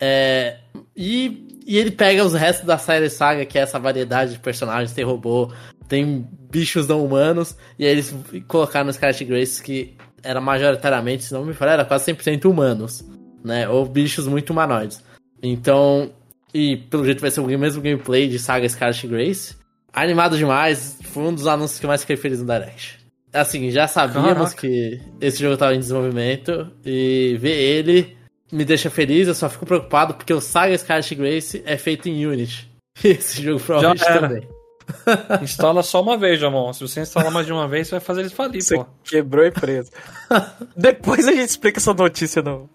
É, e, e ele pega os restos da série Saga, que é essa variedade de personagens, tem robô, tem bichos não humanos, e aí eles colocaram no Scarlet Grace que era majoritariamente, se não me falha, era quase 100% humanos, né? Ou bichos muito humanoides. Então, e pelo jeito vai ser o mesmo gameplay de Saga Scarlet Grace. Animado demais, foi um dos anúncios que mais fiquei feliz no Direct. Assim, já sabíamos Caraca. que esse jogo estava em desenvolvimento e ver ele me deixa feliz, eu só fico preocupado porque o Saga Scarlet Grace é feito em Unity. E esse jogo provavelmente também. Instala só uma vez, Jamon. Se você instalar mais de uma vez, você vai fazer eles falir, Você pô. quebrou a empresa. Depois a gente explica essa notícia no,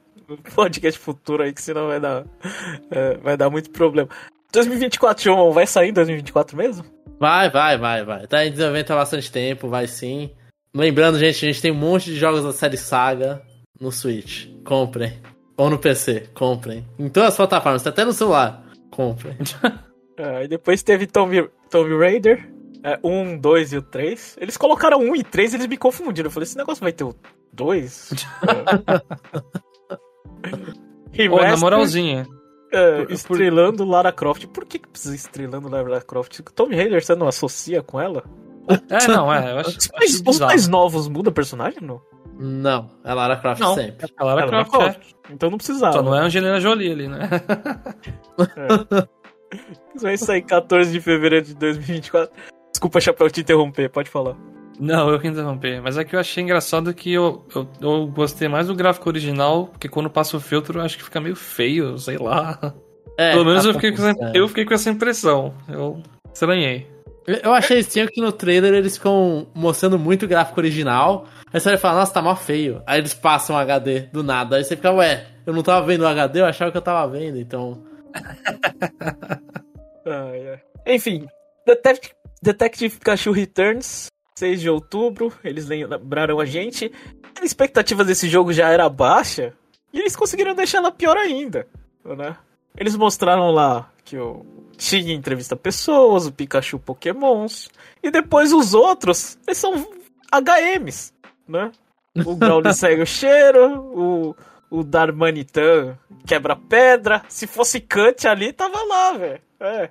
podcast futuro aí, que senão vai dar, é, vai dar muito problema. 2024, João, vai sair em 2024 mesmo? Vai, vai, vai, vai. Tá em desenvolvimento há bastante tempo, vai sim. Lembrando, gente, a gente tem um monte de jogos da série Saga no Switch. Comprem. Ou no PC, comprem. Em todas as plataformas, até no celular. Comprem. É, e depois teve Tomb, Tomb Raider, é, 1, 2 e o 3. Eles colocaram 1 e 3 eles me confundiram. Eu falei, esse negócio vai ter o 2? É. Pô, na Remaster, moralzinha. é, por- por- estrelando Lara Croft. Por que, que precisa estrelando Lara Croft? Tomb Raider você não associa com ela? É, não, é. Eu acho, Os acho mais, os bizarro. mais novos muda personagem, não? Não, é Lara Croft Não. sempre. A Lara É, Lara Croft, é. Croft. Então não precisava. Só não é Angelina Jolie ali, né? Isso vai sair 14 de fevereiro de 2024. Desculpa, Chapéu, te interromper, pode falar. Não, eu que interromper. Mas é que eu achei engraçado que eu, eu, eu gostei mais do gráfico original, porque quando passa o filtro eu acho que fica meio feio, sei lá. É, Pelo menos a eu fiquei, com essa, eu fiquei com essa impressão. Eu estranhei. Eu- achei estranho que no trailer eles ficam mostrando muito o gráfico original. Aí você vai falar, nossa, tá mó feio. Aí eles passam o HD do nada. Aí você fica, ué, eu não tava vendo o HD, eu achava que eu tava vendo, então. Ai, ai. Enfim, Detective, Detective Pikachu Returns, 6 de outubro. Eles lembraram a gente. A expectativa desse jogo já era baixa. E eles conseguiram deixar ela pior ainda. Né? Eles mostraram lá que o Tig entrevista pessoas, o Pikachu Pokémons. E depois os outros, eles são HMs. Né? o Growly segue o cheiro, o, o Darmanitan quebra pedra. Se fosse Kant ali, tava lá, velho. É.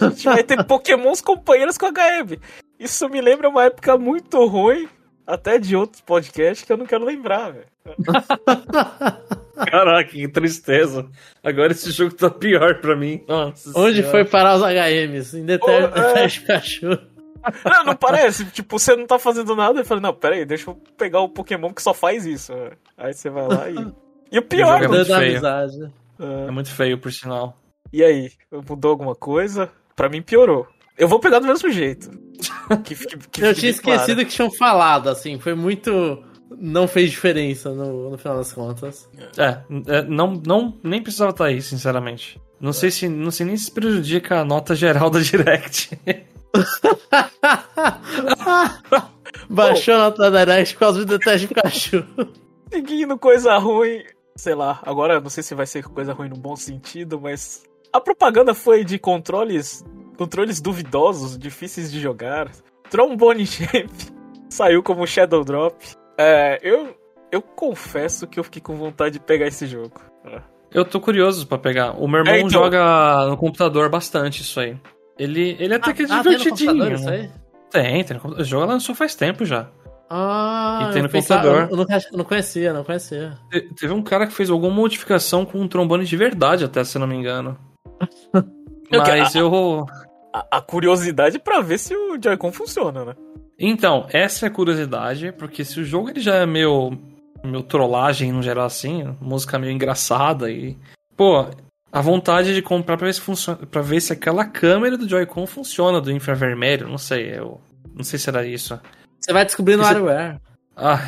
A gente vai ter pokémons companheiros com HM. Isso me lembra uma época muito ruim, até de outros podcasts que eu não quero lembrar, velho. Caraca, que tristeza. Agora esse jogo tá pior pra mim. Nossa Onde senhora. foi parar os HMs? Em Pô, é. Deteste Pikachu. Não, não parece. Tipo, você não tá fazendo nada. Eu falei, não, pera aí, deixa eu pegar o Pokémon que só faz isso. Aí você vai lá e. E o pior, jogo é muito feio. amizade. é, É muito feio, por sinal. E aí, mudou alguma coisa? Pra mim piorou. Eu vou pegar do mesmo jeito. Que fique- que Eu tinha bem claro. esquecido que tinham falado, assim. Foi muito. Não fez diferença no, no final das contas. É, é, não, não, nem precisava estar aí, sinceramente. Não sei se não sei nem se prejudica a nota geral da Direct. Baixou a nota da Direct por causa do Deteste Pikachu. Seguindo coisa ruim, sei lá, agora não sei se vai ser coisa ruim no bom sentido, mas a propaganda foi de controles, controles duvidosos, difíceis de jogar. Trombone Champ saiu como Shadow Drop. É, eu eu confesso que eu fiquei com vontade de pegar esse jogo. É. Eu tô curioso pra pegar. O meu irmão É, então. joga no computador bastante isso aí. Ele, ele até que é Ah, tem no divertidinho. computador isso aí? Tem, tem no computador. O jogo lançou faz tempo já. Ah, E tem eu no pensava- computador. Eu, não, eu não conhecia, não conhecia. Te- Teve um cara que fez alguma modificação com um trombone de verdade, até se eu não me engano. Eu Mas eu. A, a curiosidade pra ver se o Joy-Con funciona, né? Então, essa é a curiosidade, porque se o jogo ele já é meio, meio trollagem no geral assim, música meio engraçada e. Pô, a vontade de comprar pra ver se funciona. para ver se aquela câmera do Joy-Con funciona do infravermelho, não sei, eu. Não sei se era isso. Você vai descobrir no Isso- hardware. Ah,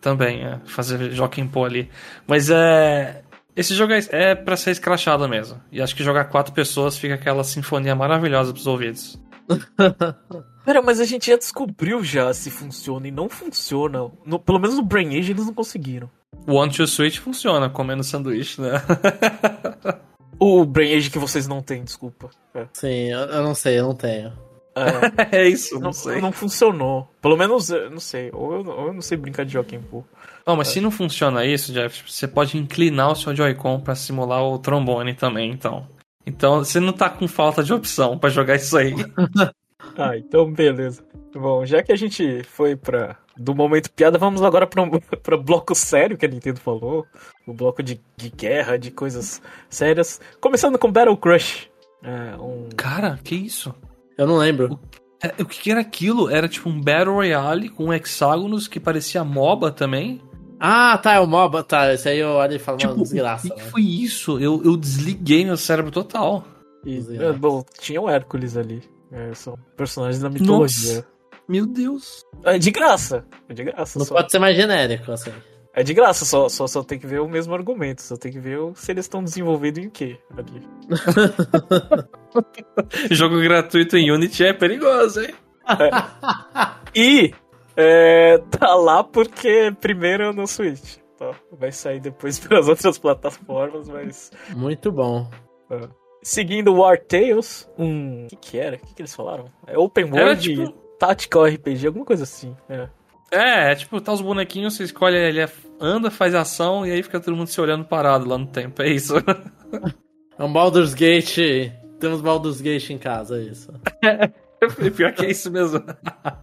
também, é, fazer Joaquim Pô ali. Mas é. Esse jogo é, é pra ser escrachado mesmo. E acho que jogar quatro pessoas fica aquela sinfonia maravilhosa pros ouvidos. Pera, mas a gente já descobriu já se funciona e não funciona. No- pelo menos no Brain Age eles não conseguiram. O One to Switch funciona comendo sanduíche, né? O Brain Age que vocês não têm, desculpa. É. Sim, eu, eu não sei, eu não tenho. É, é isso, não, não, sei. não funcionou. Pelo menos, eu não sei. Ou eu, ou eu não sei brincar de Joaquim Poo. Não, mas se não funciona isso, Jeff, você pode inclinar o seu Joy-Con pra simular o trombone também, então. Então você não tá com falta de opção pra jogar isso aí. Ah, então beleza. Bom, já que a gente foi pra. Do momento piada, vamos agora pra, um, pra bloco sério que a Nintendo falou. O bloco de, de guerra, de coisas sérias. Começando com Battle Crush. É, um. Cara, que isso? Eu não lembro. É, o que, que era aquilo? Era tipo um Battle Royale com hexágonos que parecia MOBA também. Ah, tá, é o MOBA, tá. Esse aí eu olho e falo, Tipo, mano, desgraça. o que, que né? foi isso? Eu, eu desliguei meu cérebro total. Cozinha. é, bom, tinha o Hércules ali. É, são personagens da mitologia. Meu Deus. É de graça. É de graça. Não só. pode ser mais genérico, assim. É de graça, só, só, só tem que ver o mesmo argumento. Só tem que ver o- se eles estão desenvolvendo em quê ali. Jogo gratuito em Unity é perigoso, hein? E é, tá lá porque primeiro no Switch. Tá? Vai sair depois pelas outras plataformas, mas. Muito bom. é. Seguindo War Tales, um. O que, que era? O que, que eles falaram? É Open Era World tipo- Tactical RPG, alguma coisa assim. É. É, é tipo, tá os bonequinhos, você escolhe, ele anda, faz ação e aí fica todo mundo se olhando parado lá no tempo. É isso. É um Baldur's Gate. Temos Baldur's Gate em casa, é isso. Pior que é isso mesmo.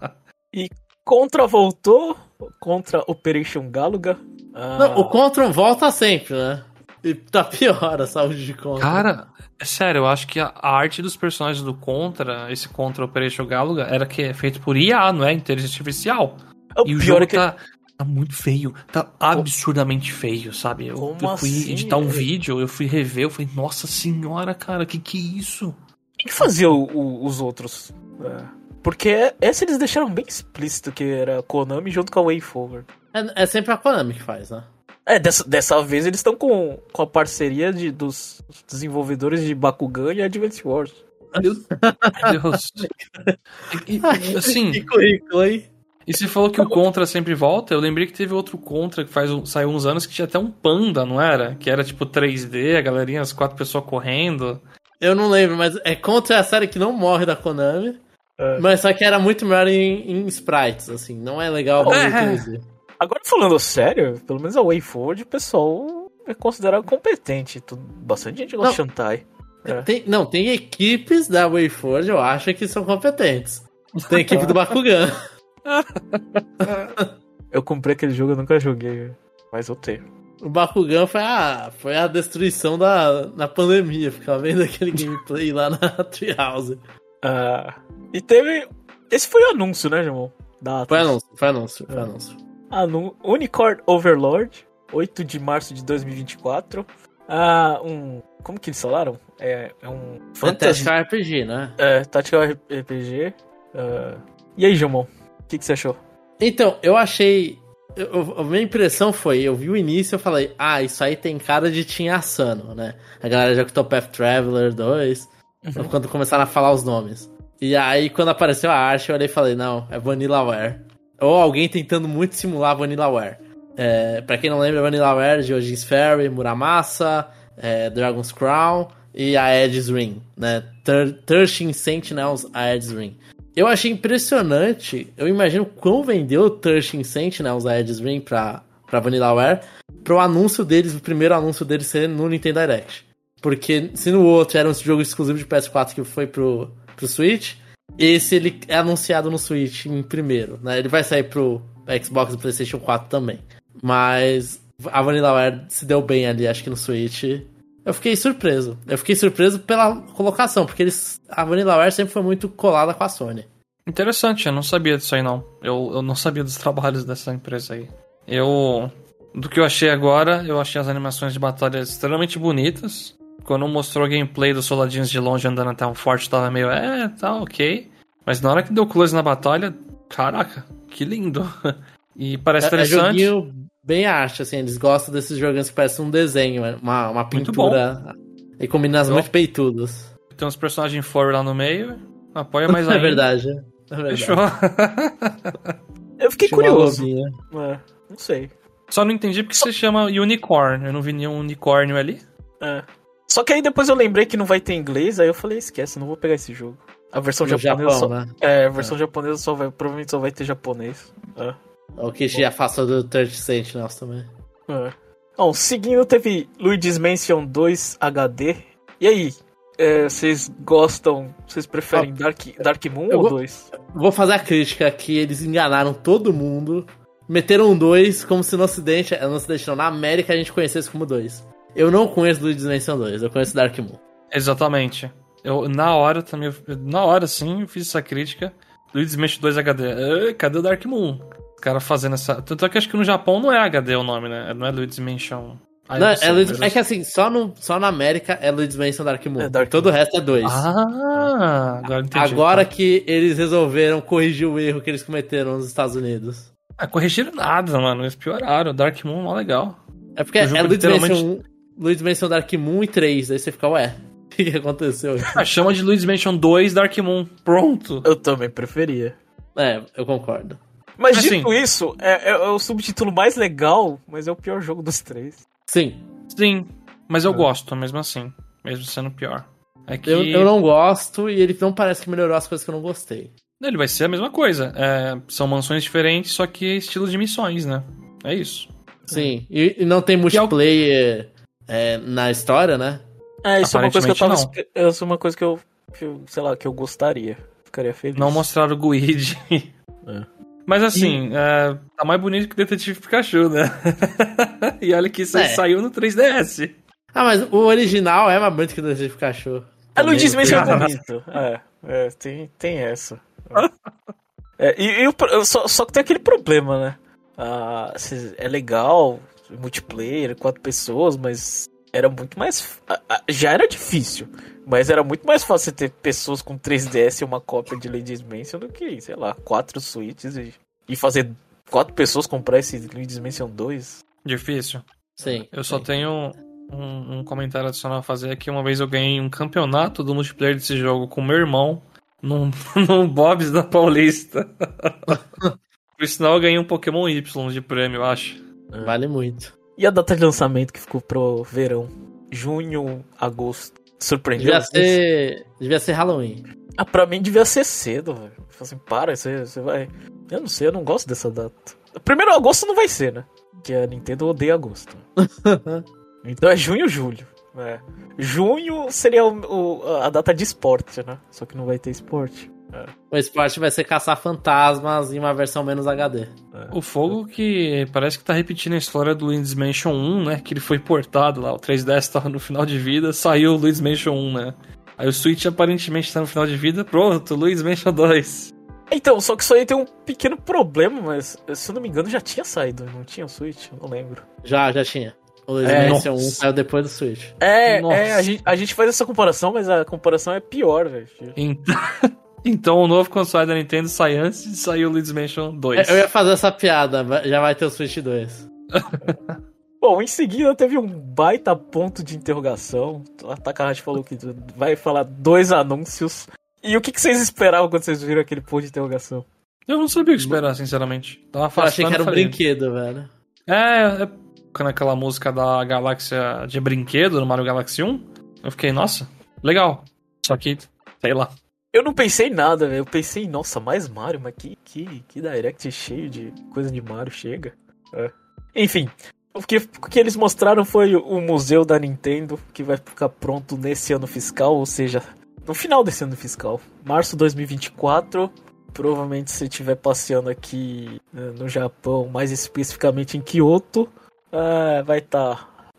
Contra voltou, contra Operation Galuga. Ah, Não, o Contra volta sempre, né? E tá pior a saúde de Contra. Cara, é sério, eu acho que a a arte dos personagens do Contra, esse Contra Operation Galuga, era que é feito por IA, não é? Inteligência Artificial. O E o pior jogo é que tá, tá muito feio. Tá absurdamente feio, sabe? Eu, Como eu fui assim? editar um vídeo, eu fui rever, eu falei, nossa senhora, cara, que que é isso? Quem que fazia o- o- os outros? É. Porque essa eles deixaram bem explícito que era Konami junto com a WayForward. É, é sempre a Konami que faz, né? É, dessa, dessa vez eles estão com, com a parceria de, dos desenvolvedores de Bakugan e Advance Wars. Meu Deus. E, e, assim, Que currículo, hein? E você falou que o Contra sempre volta, eu lembrei que teve outro Contra que faz, um- saiu uns anos que tinha até um panda, não era? Que era tipo 3D, a galerinha, as quatro pessoas correndo. Eu não lembro, mas é Contra é a série que não morre da Konami. É. Mas só que era muito melhor em, em sprites, assim. Não é legal É. Agora falando sério, pelo menos a WayForward, o pessoal é considerado competente. Tudo, bastante gente gosta de Shantai. É. Tem, não, tem equipes da WayForward, eu acho que são competentes. Tem equipe do Bakugan. eu comprei aquele jogo, eu nunca joguei, mas eu tenho. O Bakugan foi a, foi a destruição da na pandemia. Ficava vendo aquele gameplay lá na Treehouse. Uh, e teve. Esse foi o anúncio, né, Jamon? Foi anúncio, foi anúncio, foi anúncio. Anu Unicorn Overlord, 8 de março de 2024. Ah, um. Como que eles falaram? É, é um. É Fantasy... É RPG, né? É, Tactical RPG. Uh... E aí, Jamon? O que, que você achou? Então, eu achei. Eu, a minha impressão foi, eu vi o início e falei, ah, isso aí tem cara de Team Asano, né? A galera já escutou Path Traveler 2, uhum. quando começaram a falar os nomes. E aí, quando apareceu a arte, eu olhei e falei, não, é Vanillaware. Ou alguém tentando muito simular Vanillaware. É, pra quem não lembra, Vanillaware de Ojin's Ferry, Muramasa, é, Dragon's Crown e a Edge's Ring, né? Thirteen Sentinels, a Edge's Ring. Eu achei impressionante, eu imagino quão vendeu Thirteen Sentinels, a Edge's Ring pra, pra Vanillaware, pro anúncio deles, o primeiro anúncio deles ser no Nintendo Direct. Porque se no outro era um jogo exclusivo de PS4 que foi pro, pro Switch, esse ele é anunciado no Switch em primeiro, né? Ele vai sair pro Xbox e PlayStation 4 também. Mas a Vanillaware se deu bem ali, acho que no Switch. Eu fiquei surpreso. Eu fiquei surpreso pela colocação, porque eles, a Vanillaware sempre foi muito colada com a Sony. Interessante, eu não sabia disso aí não. Eu, eu não sabia dos trabalhos dessa empresa aí. Eu. Do que eu achei agora, eu achei as animações de batalha extremamente bonitas. Quando mostrou o gameplay dos soldadinhos de longe andando até um forte, tava meio, é, tá ok. Mas na hora que deu close na batalha, caraca, que lindo. E parece é, é interessante. É joguinho bem arte, assim, eles gostam desses joguinhos que parecem um desenho, uma, uma pintura. E combina as muito peitudos. Tem uns personagens for lá no meio, apoia mais ainda. é verdade. É verdade. Fechou. Eu fiquei curioso. É, não sei. Só não entendi porque Só... você chama Unicorn. Eu não vi nenhum unicórnio ali. É. Só que aí depois eu lembrei que não vai ter inglês, aí eu falei, esquece, não vou pegar esse jogo. A versão no japonesa Japão, só... né? É, a versão é. japonesa só vai, provavelmente só vai ter japonês. É. O que já afasta do Third Sentinels também. É. Bom, seguindo teve Luigi's Mansion 2 HD. E aí, é, vocês gostam, vocês preferem ah, Dark, Dark Moon ou 2? Vou fazer a crítica que eles enganaram todo mundo. Meteram dois como se no ocidente, no ocidente não, na América a gente conhecesse como dois. Eu não conheço Luigi's Mansion 2, eu conheço Dark Moon. Exatamente. Eu, na hora também, na hora sim, eu fiz essa crítica. Luigi's Mansion 2 HD. cadê o Dark Moon? O cara fazendo essa. Tanto é que acho que no Japão não é HD o nome, né? Não é Luigi's Mansion. não, é, Luigi's... é, que assim, só, no, só na América é Luigi's Mansion Dark Moon. É Dark Todo Moon. o resto é dois. Ah, agora entendi. Agora que eles resolveram corrigir o erro que eles cometeram nos Estados Unidos. Ah, corrigiram nada, mano. Eles pioraram. Dark Moon é mó legal. É porque é Luigi's literalmente... Mansion Luigi's Mansion Dark Moon e 3. Aí você fica, ué, o que, que aconteceu? Ah, chama de Luigi's Mansion 2 Dark Moon. Pronto. Eu também preferia. É, eu concordo. Mas assim, dito isso, é, é, é, o subtítulo mais legal, mas é o pior jogo dos três. Sim. Sim, mas eu é. gosto, mesmo assim. Mesmo sendo pior. É que... eu, eu não gosto e ele não parece que melhorou as coisas que eu não gostei. Ele vai ser a mesma coisa. É, são mansões diferentes, só que estilo de missões, né? É isso. Sim, e, e não tem multiplayer é, na história, né? É, isso é uma coisa que eu tava. Não. Isso é uma coisa que eu, que eu, sei lá, que eu gostaria. Ficaria feliz. Não mostrar o Guide. É. Mas assim, e... é, tá mais bonito que o Detetive Pikachu, né? e olha que isso é. saiu no 3DS. Ah, mas o original é mais bonito que o Detetive Pikachu. É, Luigi's Mansion é bonito. É, é, tem, tem essa. É, e, e só, só que tem aquele problema, né? Ah, é legal, multiplayer, quatro pessoas, mas era muito mais. Já era difícil, mas era muito mais fácil ter pessoas com 3DS e uma cópia de Ladies Mansion do que, sei lá, quatro suítes e, e fazer quatro pessoas comprar esse Ladies Mansion 2. Difícil. Sim. Eu só sim. tenho um, um, comentário adicional a fazer aqui. Uma vez eu ganhei um campeonato do multiplayer desse jogo com meu irmão num, num Bob's da Paulista. Por sinal, eu ganhei um Pokémon Y de prêmio, eu acho. Vale muito. E a data de lançamento que ficou pro verão? Junho, agosto. Surpreendeu? Devia ser, devia ser Halloween. Ah, pra mim devia ser cedo, velho. Assim, para, você, você vai. Eu não sei, eu não gosto dessa data. Primeiro, agosto não vai ser, né? Porque a Nintendo odeia agosto. então é junho julho. É. Junho seria o, o- a data de esporte, né? Só que não vai ter esporte. O esporte vai ser caçar fantasmas em uma versão menos HD. O Fogo que parece que tá repetindo a história do Luigi's Mansion 1, né? Que ele foi portado lá, o 3DS tava no final de vida, saiu o Luigi's Mansion 1, né? Aí o Switch aparentemente tá no final de vida, pronto, Luigi's Mansion 2. Então, só que isso aí tem um pequeno problema, mas se eu não me engano já tinha saído, não tinha Switch, eu não lembro. Já, já tinha. O Luigi's É, Mansion 1 nossa. saiu depois do Switch. É, Nossa. é a, gente, a gente faz essa comparação, mas a comparação é pior, velho. Então, então o novo console da Nintendo sai antes de sair o Luigi's Mansion 2. É, Eu ia fazer essa piada, já vai ter o Switch 2. Bom, em seguida teve um baita ponto de interrogação. A Takahashi falou que vai falar dois anúncios. E o que, que vocês esperavam quando vocês viram aquele ponto de interrogação? Eu não sabia o que esperar, sinceramente. Tava Eu achei que era um falei. brinquedo, velho. É, é quando aquela música da galáxia de brinquedo no Mario Galaxy 1. Eu fiquei, nossa, legal. Só que, sei lá. Eu não pensei em nada, velho. Eu pensei, nossa, mais Mario, mas que, que, que direct cheio de coisa de Mario chega. É. Enfim, o que, o que eles mostraram foi o museu da Nintendo, que vai ficar pronto nesse ano fiscal, ou seja, no final desse ano fiscal, março 2024. Provavelmente se estiver passeando aqui né, no Japão, mais especificamente em Kyoto, é, vai estar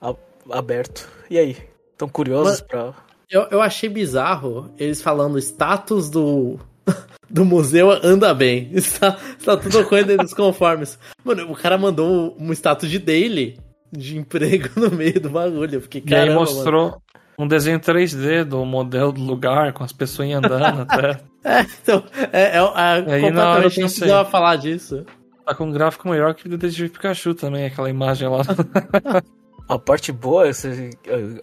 aberto. E aí? Estão curiosos Mas- pra. Eu, eu achei bizarro eles falando status do, do museu anda bem. Está, está tudo ocorrendo nos conformes. Mano, o cara mandou um status de daily de emprego no meio do bagulho. Eu fiquei, E aí caramba, mostrou um desenho 3D do modelo do lugar, com as pessoas andando até. mano. É, então, é, é, é, Aí completamente não precisava falar disso. Tá com um gráfico melhor que o Detetive Pikachu também, aquela imagem lá. A parte boa é se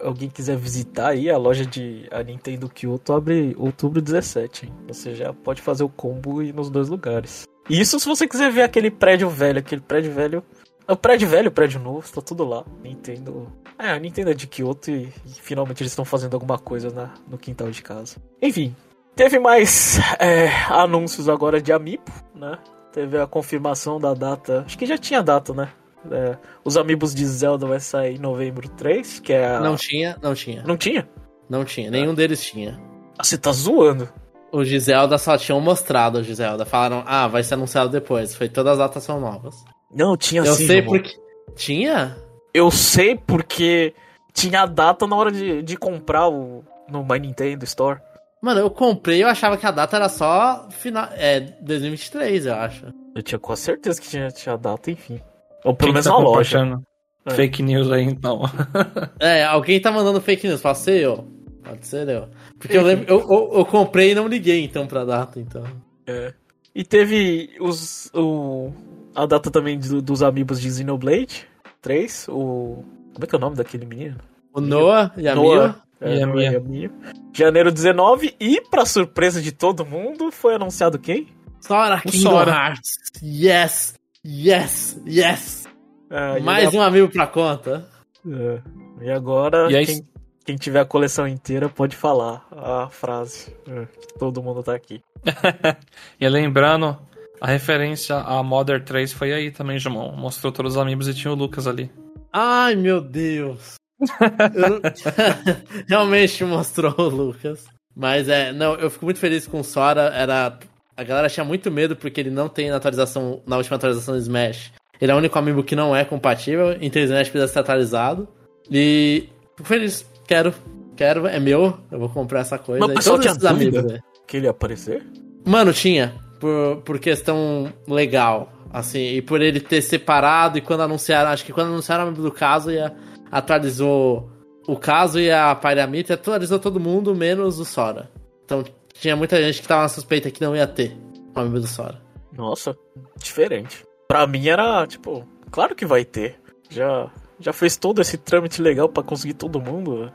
alguém quiser visitar aí, a loja de a Nintendo Kyoto abre outubro 17, hein? Você já pode fazer o combo e nos dois lugares. Isso se você quiser ver aquele prédio velho, aquele prédio velho. O prédio velho, o prédio novo, tá tudo lá. Nintendo. É, a Nintendo é de Kyoto e, e finalmente eles estão fazendo alguma coisa na, no quintal de casa. Enfim, teve mais é, anúncios agora de Amiibo, né? Teve a confirmação da data. Acho que já tinha data, né? É, os Amiibos de Zelda vai sair em novembro 3, que é a... Não tinha, não tinha. Não tinha? Não tinha, nenhum deles tinha. Ah, você tá zoando. O Giselda só tinham mostrado o Giselda. Falaram, ah, vai ser anunciado depois. Foi todas as datas são novas. Não, tinha Eu sim, sei Jomon. porque. Tinha? Eu sei porque tinha a data na hora de, de comprar o, no My Nintendo Store. Mano, eu comprei, eu achava que a data era só final. É, 2023, eu acho. Eu tinha quase certeza que tinha, tinha data, enfim. Ou pelo menos tá na loja. É. Fake news aí, então. É, alguém tá mandando fake news. Pode ser eu. Pode ser eu. Porque eu lembro, eu, eu, eu comprei e não liguei então pra data, então. É. E teve os, o, a data também do- dos amigos de Xenoblade 3. O, como é que é o nome daquele menino? O Noah e a Noah. Mia. É, E a. Janeiro 19. E, pra surpresa de todo mundo, foi anunciado quem? Sora Kingdom Sora. Hearts. Yes! Yes! Yes! Ah, Mais um amigo pra conta. É. E agora, E aí- quem, quem tiver a coleção inteira pode falar a frase. É, que todo mundo tá aqui. E lembrando, a referência a Mother 3 foi aí também, Jumon. Mostrou todos os amigos e tinha o Lucas ali. Ai, meu Deus. Não- Realmente mostrou o Lucas. Mas é, não, eu fico muito feliz com o Sora. Era. A galera tinha muito medo porque ele não tem na atualização, na última atualização do Smash. Ele é o único amigo que não é compatível, então o Smash precisa ser atualizado. E fico feliz. Quero. Quero, é meu. Eu vou comprar essa coisa. Mas o E todos tinha esses amigos, né? Que ele ia aparecer? Mano, tinha. Por, por questão legal. Assim, e por ele ter separado, e quando anunciaram, acho que quando anunciaram o amigo do caso, ia, atualizou o caso e a Pyramid, atualizou todo mundo, menos o Sora. Então tinha muita gente que tava suspeita que não ia ter o amigo do Sora. Nossa, diferente. Pra mim era, tipo, claro que vai ter. Já, já fez todo esse trâmite legal pra conseguir todo mundo.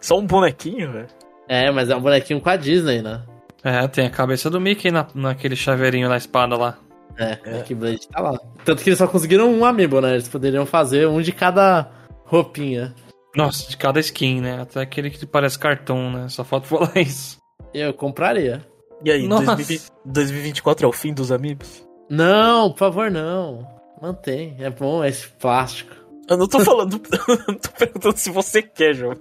Só um bonequinho, velho. É, mas é um bonequinho com a Disney, né? É, tem a cabeça do Mickey na, naquele chaveirinho na espada lá. É, é. que Blade tá lá. Tanto que eles só conseguiram um amiibo, né? Eles poderiam fazer um de cada roupinha. Nossa, de cada skin, né? Até aquele que parece cartão, né? Só falta falar isso. Eu compraria. E aí, Nossa. 2020 2024 é o fim dos amigos? Não, por favor, não. Mantém. É bom esse plástico. Eu não tô falando. não tô perguntando se você quer, João.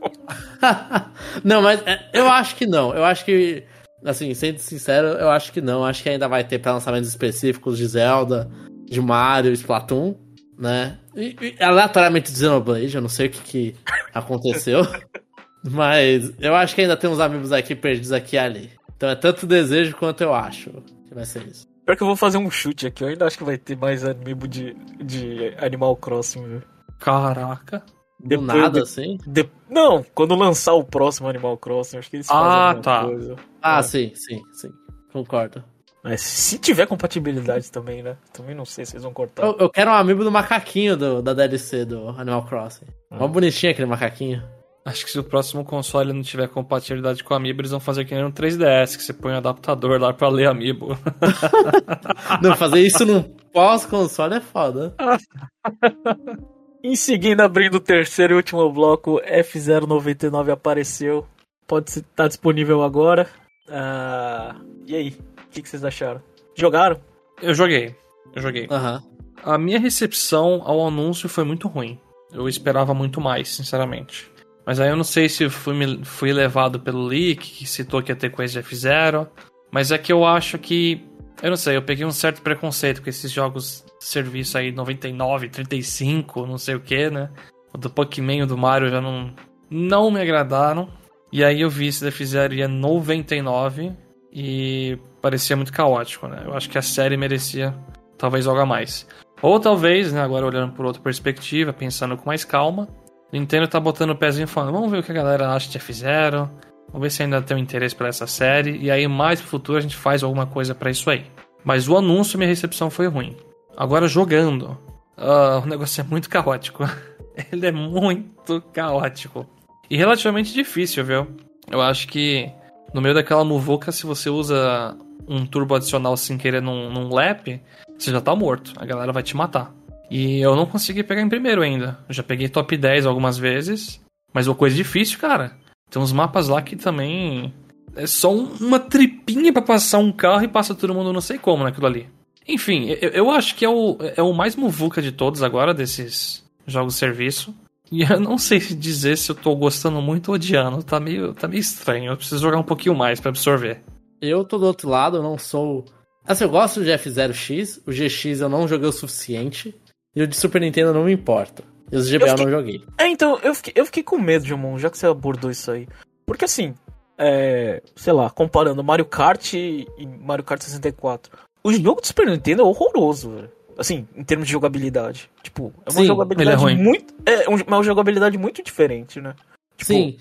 não, mas é, eu acho que não. Eu acho que. Assim, sendo sincero, eu acho que não. Acho que ainda vai ter para lançamentos específicos de Zelda, de Mario, Splatoon, né? E, e aleatoriamente de Xenoblade, eu não sei o que, que aconteceu. mas eu acho que ainda tem uns amigos aqui perdidos aqui e ali. Então é tanto desejo quanto eu acho que vai ser isso. Pior que eu vou fazer um chute aqui, eu ainda acho que vai ter mais amiibo de, de Animal Crossing, viu? Caraca. Do Depois nada, de, assim? De, não, quando lançar o próximo Animal Crossing, acho que eles ah, tá. coisa. Ah, é. sim, sim, sim. Concordo. Mas se tiver compatibilidade também, né? Também não sei se eles vão cortar. Eu, eu quero um amigo do macaquinho do, da DLC do Animal Crossing. Hum. Mó bonitinho aquele macaquinho. Acho que se o próximo console não tiver compatibilidade com o Amiibo, eles vão fazer que nem no 3DS, que você põe um adaptador lá pra ler Amiibo. não, fazer isso no pós-console é foda. em seguida, abrindo o terceiro e último bloco, F099 apareceu. Pode estar tá disponível agora. Uh, e aí, o que, que, vocês acharam? Jogaram? Eu joguei. Eu joguei. Uhum. A minha recepção ao anúncio foi muito ruim. Eu esperava muito mais, sinceramente. Mas aí eu não sei se fui, fui levado pelo leak, que citou que ia ter coisa de F0. Mas é que eu acho que. Eu não sei, eu peguei um certo preconceito com esses jogos de serviço aí 99, 35, não sei o que, né? O do Pokémon e do Mario já não, não me agradaram. E aí eu vi esse da F0 ia 99 e parecia muito caótico, né? Eu acho que a série merecia talvez jogar mais. Ou talvez, né, agora olhando por outra perspectiva, pensando com mais calma, Nintendo tá botando o pezinho falando, vamos ver o que a galera acha já fizeram, vamos ver se ainda tem um interesse para essa série, e aí mais pro futuro a gente faz alguma coisa para isso aí. Mas o anúncio, minha recepção foi ruim. Agora jogando, uh, o negócio é muito caótico. Ele é muito caótico. E relativamente difícil, viu? Eu acho que no meio daquela muvuca, se você usa um turbo adicional sem querer num, num lap, você já tá morto. A galera vai te matar. E eu não consegui pegar em primeiro ainda. Eu já peguei top 10 algumas vezes. Mas uma coisa difícil, cara. Tem uns mapas lá que também. É só uma tripinha para passar um carro e passa todo mundo não sei como naquilo ali. Enfim, eu, eu acho que é o, é o mais muvuca de todos agora, desses jogos de serviço. E eu não sei dizer se eu tô gostando muito ou odiando. Tá meio, tá meio estranho. Eu preciso jogar um pouquinho mais para absorver. Eu tô do outro lado, eu não sou. Assim, eu gosto de F0X. O GX eu não joguei o suficiente. E o de Super Nintendo não me importa. E os GBA eu, fiquei... eu não joguei. É, então, eu fiquei, eu fiquei com medo, Jamon, já que você abordou isso aí. Porque assim, é, sei lá, comparando Mario Kart e Mario Kart 64. O jogo do Super Nintendo é horroroso, velho. Assim, em termos de jogabilidade. Tipo, é uma Sim, jogabilidade é muito. É uma jogabilidade muito diferente, né? Tipo, Sim.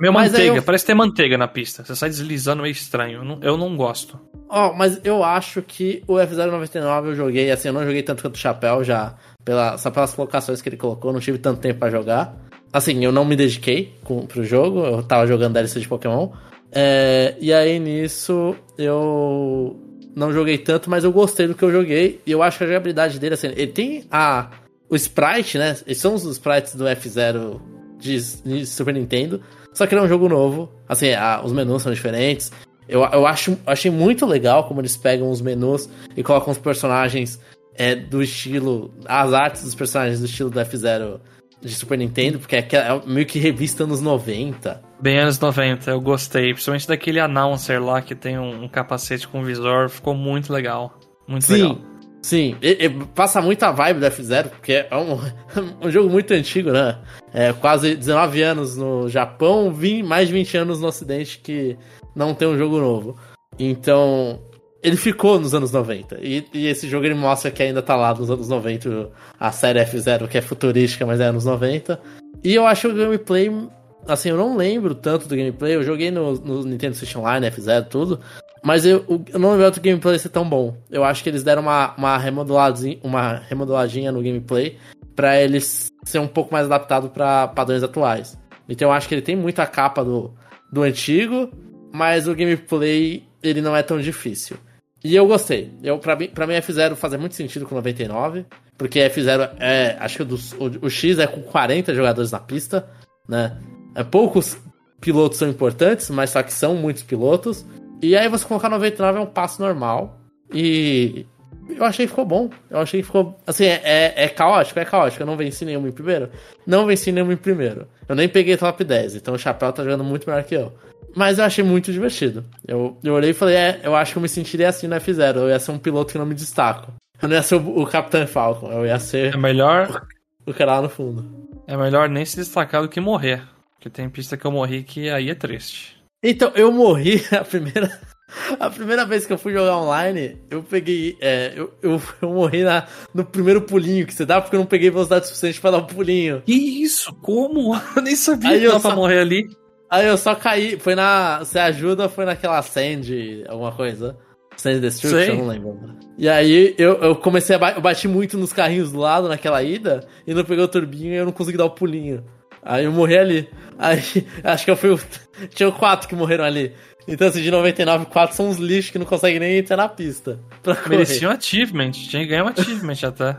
Meu manteiga, eu... parece ter manteiga na pista. Você sai deslizando meio estranho. Eu não, eu não gosto. Ó, oh, mas eu acho que o F099 eu joguei, assim, eu não joguei tanto quanto o Chapéu já, pela, só pelas colocações que ele colocou, não tive tanto tempo para jogar. Assim, eu não me dediquei com, pro jogo, eu tava jogando DLC de Pokémon. É, e aí nisso eu não joguei tanto, mas eu gostei do que eu joguei. E eu acho que a jogabilidade dele, assim, ele tem a, o sprite, né? Eles são os sprites do F0 de, de Super Nintendo. Só que ele é um jogo novo. Assim, a, os menus são diferentes. Eu, eu acho, achei muito legal como eles pegam os menus e colocam os personagens é, do estilo. As artes dos personagens do estilo do F0 de Super Nintendo, porque é, é meio que revista anos 90. Bem anos 90, eu gostei. Principalmente daquele announcer lá que tem um, um capacete com visor. Ficou muito legal. Muito Sim. legal. Sim, e, e passa muita vibe do F0, porque é um, um jogo muito antigo, né? É, quase 19 anos no Japão, 20, mais de 20 anos no Ocidente que não tem um jogo novo. Então, ele ficou nos anos 90. E, e, esse jogo ele mostra que ainda tá lá nos anos 90, a série F0, que é futurística, mas é anos 90. E eu acho o gameplay. Assim, eu não lembro tanto do gameplay. Eu joguei no, no Nintendo Switch Online, F0, tudo. Mas eu, eu não lembro do gameplay ser tão bom. Eu acho que eles deram uma, uma, remodeladinha, uma remodeladinha no gameplay para ele ser um pouco mais adaptado para padrões atuais. Então eu acho que ele tem muita capa do, do antigo, mas o gameplay ele não é tão difícil. E eu gostei. Eu, pra, mim, mim, F0 fazia muito sentido com 99, porque F0 é. Acho que o, o, o X é com 40 jogadores na pista, né? É, poucos pilotos são importantes, mas só que são muitos pilotos. E aí você colocar 99 é um passo normal. E Eu achei que ficou bom. Eu achei que ficou. Assim, é, é, é caótico, é caótico. Eu não venci nenhum em primeiro. Não venci nenhum em primeiro. Eu nem peguei top 10, então o Chapéu tá jogando muito melhor que eu. Mas eu achei muito divertido. Eu, eu olhei e falei, é, eu acho que eu me sentiria assim no F0. Eu ia ser um piloto que não me destaco. Eu não ia ser o, o Capitão Falcon, eu ia ser. É melhor. O cara lá no fundo. É melhor nem se destacar do que morrer. Porque tem pista que eu morri que aí é triste. Então, eu morri a primeira. A primeira vez que eu fui jogar online, eu peguei. É, eu, eu, eu, morri na, no primeiro pulinho que você dá, porque eu não peguei velocidade suficiente pra dar o um pulinho. Que isso? Como? Eu nem sabia aí que dava só, pra morrer ali. Aí eu só caí. Foi na. Você ajuda foi naquela Sand, alguma coisa? Sand Destruction, Sei. não lembro. E aí eu, eu comecei a. Eu bati muito nos carrinhos do lado naquela ida e não peguei o turbinho e eu não consegui dar o pulinho. Aí eu morri ali. Aí acho que eu fui. Tinha quatro que morreram ali. Então, assim, de 99, 4 são uns lixos que não conseguem nem entrar na pista. Merecia um achievement, tinha que ganhar um achievement até.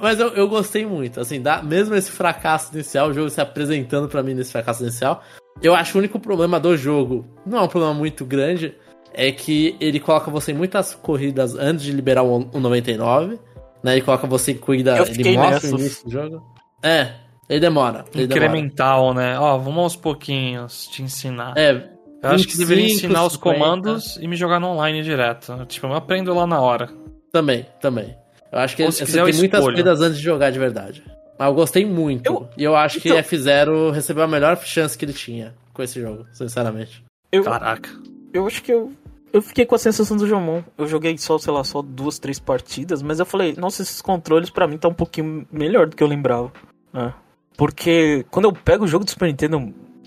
Mas eu, eu gostei muito, assim, dá, mesmo esse fracasso inicial, o jogo se apresentando para mim nesse fracasso inicial, eu acho que o único problema do jogo, não é um problema muito grande, é que ele coloca você em muitas corridas antes de liberar o, o 99, né? Ele coloca você em corrida, ele mostra nessas. o início do jogo. É, ele demora. Ele Incremental, demora. né? Ó, vamos aos pouquinhos te ensinar. É, eu acho que deveria ensinar 50. os comandos e me jogar no online direto. Tipo, eu aprendo lá na hora. Também, também. Eu acho que você tem muitas corridas antes de jogar de verdade. Mas eu gostei muito. Eu... E eu acho então... que F0 recebeu a melhor chance que ele tinha com esse jogo, sinceramente. Eu... Caraca. Eu acho que eu. Eu fiquei com a sensação do Jomon. Eu joguei só, sei lá, só duas, três partidas, mas eu falei, nossa, esses controles para mim tá um pouquinho melhor do que eu lembrava. Né? Porque quando eu pego o jogo do Super Nintendo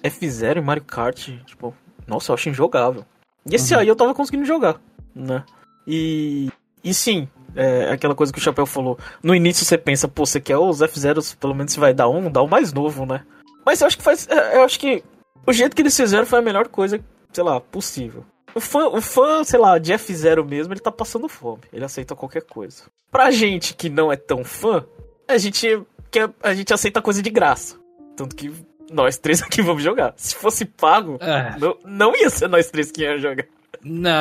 F0 e Mario Kart, tipo, nossa, eu acho injogável. E esse uhum. aí eu tava conseguindo jogar, né? E. E sim, é aquela coisa que o Chapéu falou. No início você pensa, pô, você quer os F0, pelo menos você vai dar um, dá o mais novo, né? Mas eu acho que faz. É, eu acho que o jeito que eles fizeram foi a melhor coisa, sei lá, possível. O fã, o fã, sei lá, de F0 mesmo, ele tá passando fome. Ele aceita qualquer coisa. Pra gente que não é tão fã, a gente, quer, a gente aceita coisa de graça. Tanto que nós três aqui vamos jogar. Se fosse pago, é. não, não ia ser nós três que ia jogar. Não,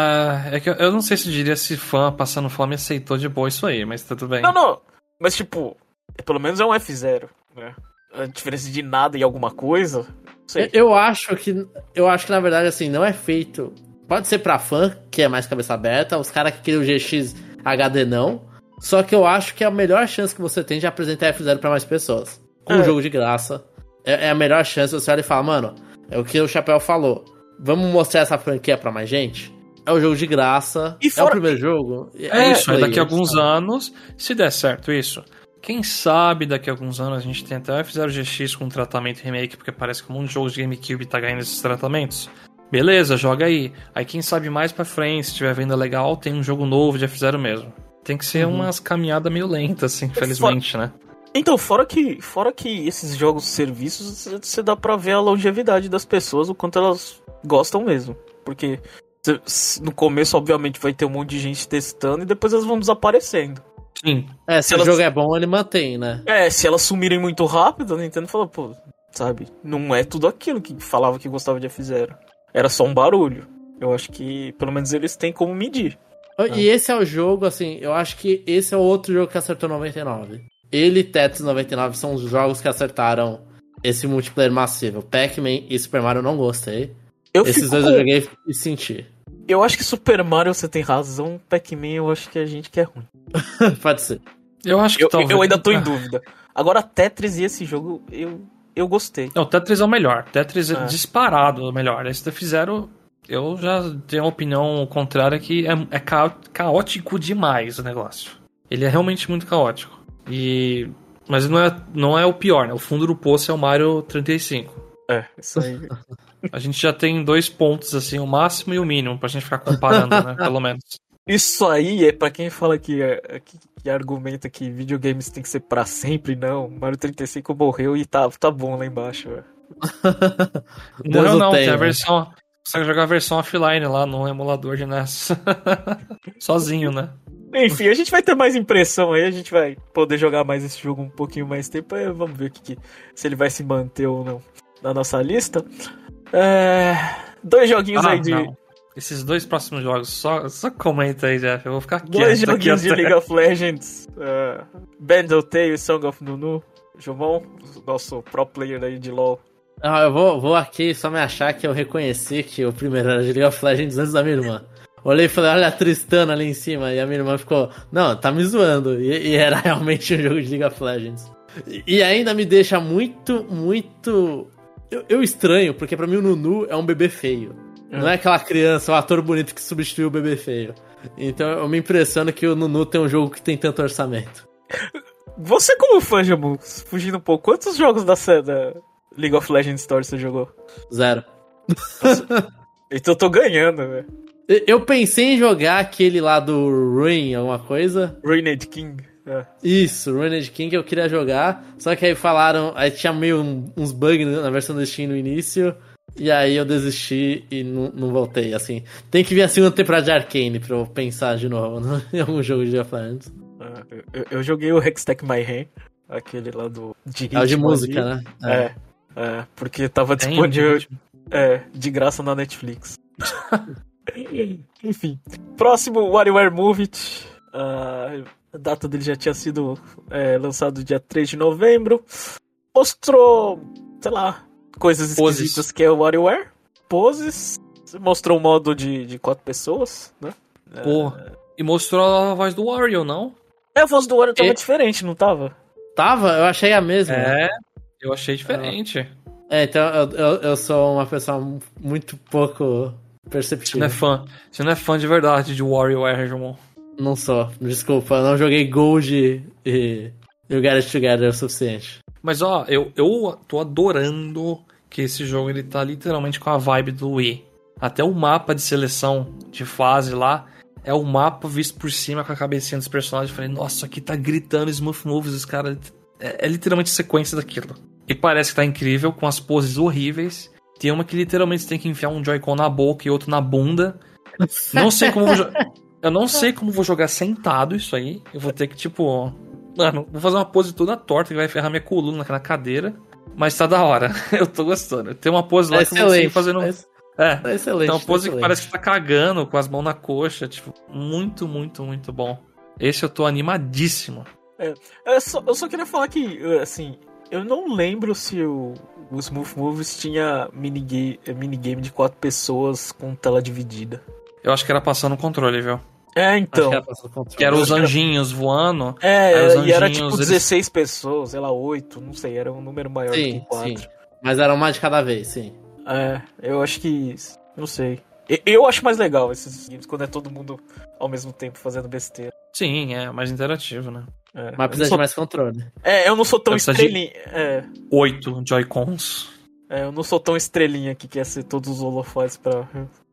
é que eu, eu, não sei se diria se fã passando fome aceitou de boa isso aí, mas tá tudo bem. Não, não. Mas tipo, pelo menos é um F0, né? A diferença de nada e alguma coisa. Sei. Eu acho que. Eu acho que na verdade, assim, não é feito. Pode ser pra fã, que é mais cabeça aberta, os caras que queriam o GX HD não. Só que eu acho que é a melhor chance que você tem de apresentar F0 para mais pessoas. Com é. um jogo de graça é, é a melhor chance você olha e fala, mano, é o que o Chapéu falou. Vamos mostrar essa franquia pra mais gente? É o jogo de graça. E fora... É o primeiro jogo. É, é isso, é daqui a alguns anos, se der certo isso. Quem sabe daqui a alguns anos a gente tem até o F0GX com tratamento remake, porque parece que um monte de jogos de GameCube tá ganhando esses tratamentos. Beleza, joga aí. Aí quem sabe mais pra frente, se tiver venda legal, tem um jogo novo de F0 mesmo. Tem que ser uhum. umas caminhadas meio lentas, assim, infelizmente, né? Então, fora que, fora que esses jogos serviços, você dá pra ver a longevidade das pessoas, o quanto elas gostam mesmo. Porque no começo, obviamente, vai ter um monte de gente testando e depois elas vão desaparecendo. Sim. É, se, se elas... o jogo é bom, ele mantém, né? É, se elas sumirem muito rápido, a Nintendo fala, pô, sabe, não é tudo aquilo que falava que gostava de F0. Era só um barulho. Eu acho que, pelo menos, eles têm como medir. E esse é o jogo, assim, eu acho que esse é o outro jogo que acertou 99 ele e Tetris 99 são os jogos que acertaram esse multiplayer massivo. Pac-Man e Super Mario eu não gostei. Eu Esses dois com... eu joguei e senti. Eu acho que Super Mario você tem razão, Pac-Man eu acho que a gente que é ruim. Pode ser. Eu acho que eu, talvez... eu ainda tô em dúvida. Agora, Tetris e esse jogo, eu, eu gostei. Não, Tetris é o melhor. Tetris é, é disparado o melhor. Da fizeram. Eu já tenho uma opinião contrária que é, é caótico demais o negócio. Ele é realmente muito caótico. E. Mas não é, não é o pior, né? O fundo do poço é o Mario 35. É, isso aí. A gente já tem dois pontos, assim, o máximo e o mínimo, pra gente ficar comparando, né? Pelo menos. Isso aí é para quem fala que, é, que, que, argumenta que videogames tem que ser para sempre, não. Mario 35 morreu e tá, tá bom lá embaixo, velho. Morreu não, tem, a versão. Você jogar a versão offline lá no emulador de NES. Sozinho, né? Enfim, a gente vai ter mais impressão aí, a gente vai poder jogar mais esse jogo um pouquinho mais tempo. Aí vamos ver que, que, se ele vai se manter ou não na nossa lista. É... Dois joguinhos ah, aí de. Não. Esses dois próximos jogos, só, só comenta aí, Jeff. Eu vou ficar quieto. Dois joguinhos de até. League of Legends. Uh, Bandle Tale e Song of Nunu. Jomon, nosso pro player aí de LoL. Ah, eu vou, vou aqui só me achar que eu reconheci que o primeiro era de League of Legends antes da minha irmã. Olhei e falei, olha a Tristana ali em cima. E a minha irmã ficou, não, tá me zoando. E, e era realmente um jogo de League of Legends. E, e ainda me deixa muito, muito. Eu, eu estranho, porque pra mim o Nunu é um bebê feio. Não é aquela criança, um ator bonito que substituiu o bebê feio. Então eu me impressiono que o Nunu tem um jogo que tem tanto orçamento. Você como fã, Jamu, fugindo um pouco, quantos jogos da, da League of Legends Story você jogou? Zero. Então eu tô ganhando, velho. Eu- pensei em jogar aquele lá do Ruin, alguma coisa. Ruined King. É. Isso, Ruined King eu queria jogar, só que aí falaram, aí tinha meio uns bugs na versão do Steam no início, e aí eu desisti e não, não voltei, assim. Tem que vir a segunda temporada de Arcane pra eu pensar de novo né, em algum jogo de League of Legends. É, Eu, eu joguei o Hextech My Hand, aquele lá do. De É o de música, ali. né? É. é, porque tava Tem disponível é, de graça na Netflix. Enfim. Próximo, WarioWare Move It. Ah, a data dele já tinha sido é, lançado dia 3 de novembro. Mostrou, sei lá, coisas Poses. esquisitas que é o WarioWare. Poses. Mostrou um modo de, de quatro pessoas, né? Pô, e mostrou a voz do Wario, não? É, a voz do Wario tava E- diferente, não tava? Tava? Eu achei a mesma. É, eu achei diferente. É, então eu, eu, eu sou uma pessoa muito pouco Você perceptível. não é fã. Você não é fã de verdade de WarioWare, Jamon. Não sou, desculpa, eu não joguei Gold e, e o It Together o suficiente. Mas ó, eu, eu tô adorando que esse jogo ele tá literalmente com a vibe do Wii. Até o mapa de seleção de fase lá é o mapa visto por cima com a cabecinha dos personagens. Eu falei, nossa, aqui tá gritando Smooth Moves, os caras. É, é literalmente sequência daquilo. E parece que tá incrível, com as poses horríveis. Tem uma que literalmente você tem que enfiar um Joy-Con na boca e outro na bunda. Não sei como vou Eu não sei como vou jogar sentado isso aí. Eu vou ter que, tipo. Mano, vou fazer uma pose toda torta que vai ferrar minha coluna naquela cadeira. Mas tá da hora. Eu tô gostando. Tem uma pose lá É que eu excelente. fazendo. É, É. é excelente. Tem uma pose que excelente. parece que tá cagando com as mãos na coxa. Tipo, muito, muito, muito bom. Esse eu tô animadíssimo. Eu só, eu só queria falar que, assim, eu não lembro se o, o Smooth Moves tinha minigame, minigame de quatro pessoas com tela dividida. Eu acho que era passando o controle, viu? É, Acho então. que era. Que eram os que era- anjinhos voando. É, Aí os e era anjinhos, tipo eles- 16 pessoas, sei lá, 8, não sei, era um número maior Sim, do que 4. sim. Mas era uma de cada vez, sim. É, eu acho que. Não sei. Eu acho mais legal esses games quando é todo mundo ao mesmo tempo fazendo besteira. Sim, é mais interativo, né? É, Mas precisa sou- de mais controle. É, eu não sou tão Precisa de- estrelinha. É, Oito Joy-Cons. é, eu não sou tão estrelinha que quer ser todos os holofotes pra.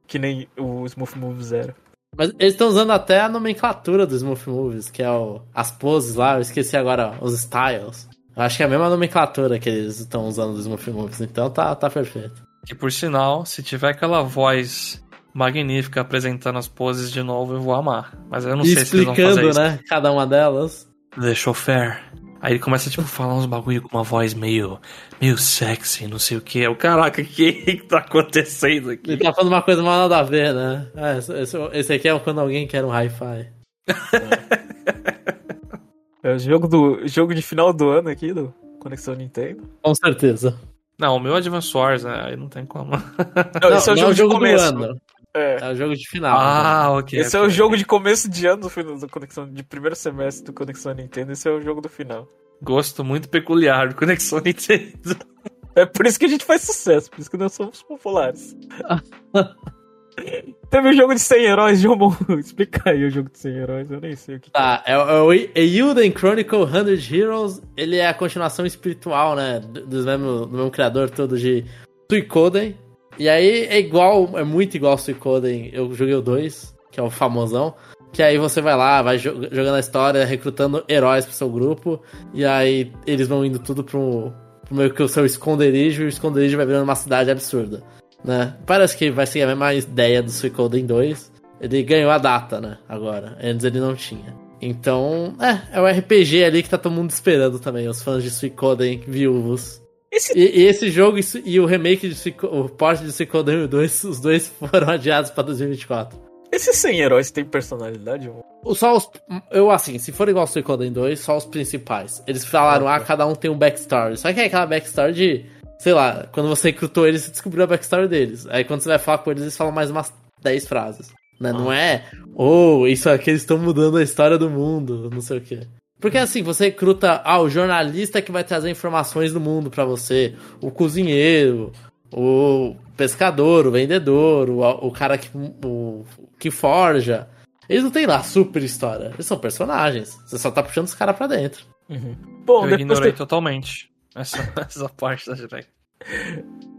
Que nem o Smooth Moves era. Mas eles estão usando até a nomenclatura dos Smooth Moves, que é o, as poses lá, eu esqueci agora, os styles. Eu acho que é a mesma nomenclatura que eles estão usando dos Smooth Moves, então tá, tá perfeito. Que por sinal, se tiver aquela voz magnífica apresentando as poses de novo, eu vou amar. Mas eu não e sei se eles vão fazer explicando, isso. né, cada uma delas. The chauffeur. Aí ele começa, tipo, a falar uns bagulho com uma voz meio, meio sexy, não sei o que. Eu, caraca, o que que tá acontecendo aqui? Ele tá falando uma coisa mal nada a ver, né? Ah, esse, esse- aqui é quando alguém quer um hi-fi. É o jogo, do, jogo de final do ano aqui do Conexão Nintendo. Com certeza. Não, o meu Advance Wars, né? Aí não tem como. Não, esse é o não jogo, de começo. do ano. É. É o jogo de final. Ah, ok. Esse é ok. o jogo de começo de ano do, do Conexão, de primeiro semestre do Conexão Nintendo. Esse é o jogo do final. Gosto muito peculiar de Conexão Nintendo. É por isso que a gente faz sucesso, por isso que nós somos populares. Teve o jogo de 100 heróis, João. Explica aí o jogo de 100 heróis, eu nem sei o que. Tá, é, o- é o Eiyuden Chronicle 100 Heroes. Ele é a continuação espiritual, né? do- Dos mesmo, do mesmo criador todo de Suicoden. E aí é igual, é muito igual Suicoden. Eu joguei o 2, que é o famosão. Que aí você vai lá, vai jo- jogando a história, recrutando heróis pro seu grupo. E aí eles vão indo tudo pro, pro meio que o seu esconderijo. E o esconderijo vai virando uma cidade absurda. Né? Parece que vai ser a mesma ideia do Suicoden 2. Ele ganhou a data, né? Agora. Antes ele não tinha. Então, é, é o RPG ali que tá todo mundo esperando também, os fãs de Suicoden viúvos. E Esse- E, e esse jogo isso- e o remake de o port de Suicoden 2, os dois foram adiados pra 2024. Esses 100 heróis têm personalidade? mano? Só os. Eu, assim, se for igual ao Suicoden 2, só os principais. Eles falaram, ah, cada um tem um backstory. Só que é aquela backstory de. Sei lá, quando você recrutou eles, você descobriu a backstory deles. Aí quando você vai falar com eles, eles falam mais umas 10 frases. Né? Não é, oh, isso aqui eles estão mudando a história do mundo, não sei o quê. Porque assim, você recruta, ah, o jornalista que vai trazer informações do mundo pra você, o cozinheiro, o pescador, o vendedor, o, o cara que, o, que forja. Eles não têm lá super história, eles são personagens. Você só tá puxando os caras pra dentro. Bom, eu ignorei tem- totalmente essa, essa parte da direct.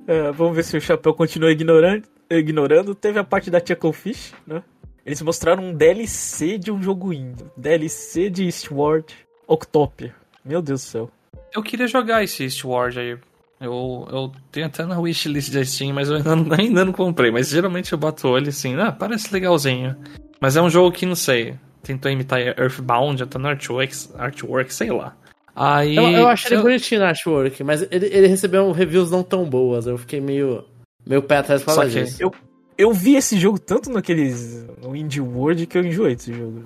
É, vamos ver se o Chapéu continua ignorando. ignorando. Teve a parte da Chucklefish, né? Eles mostraram um DLC de um jogo indo. DLC de Eastward Octopia. Meu Deus do céu. Eu queria jogar esse Eastward aí. Eu, eu tenho até na wishlist da Steam, mas eu ainda, não- ainda não comprei. Mas geralmente eu bato o olho assim, ah, parece legalzinho. Mas é um jogo que, não sei, tentou imitar Earthbound, até no Artworks, Artwork, sei lá. Aí. Eu, eu achei ele eu- bonitinho no artwork, mas ele, ele recebeu reviews não tão boas. Eu fiquei meio, meio pé atrás Saquei. disso. Eu, eu vi esse jogo tanto naqueles. no Indie World que eu enjoei desse jogo.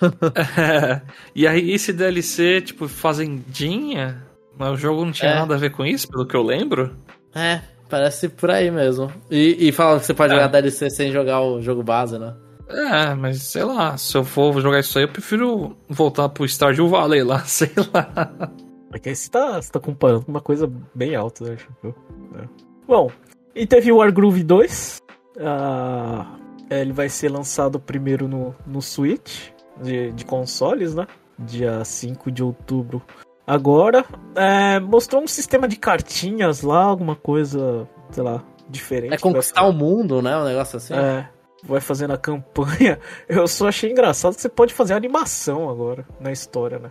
e aí esse DLC, tipo, fazendinha, mas o jogo não tinha É. nada a ver com isso, pelo que eu lembro. É, parece por aí mesmo. E, e fala que você pode É. jogar DLC sem jogar o jogo base, né? É, mas sei lá, se eu for jogar isso aí, eu prefiro voltar pro Stardew Valley lá, sei lá. É que aí você tá, você tá comparando com uma coisa bem alta, né? É. Bom, e teve o Wargroove 2. Ah, ele vai ser lançado primeiro no, no Switch de, de consoles, né? Dia 5 de outubro. Agora, é, mostrou um sistema de cartinhas lá, alguma coisa, sei lá, diferente. É conquistar o mundo, né? Um negócio assim. É, vai fazendo a campanha. Eu só achei engraçado que você pode fazer animação agora na história, né?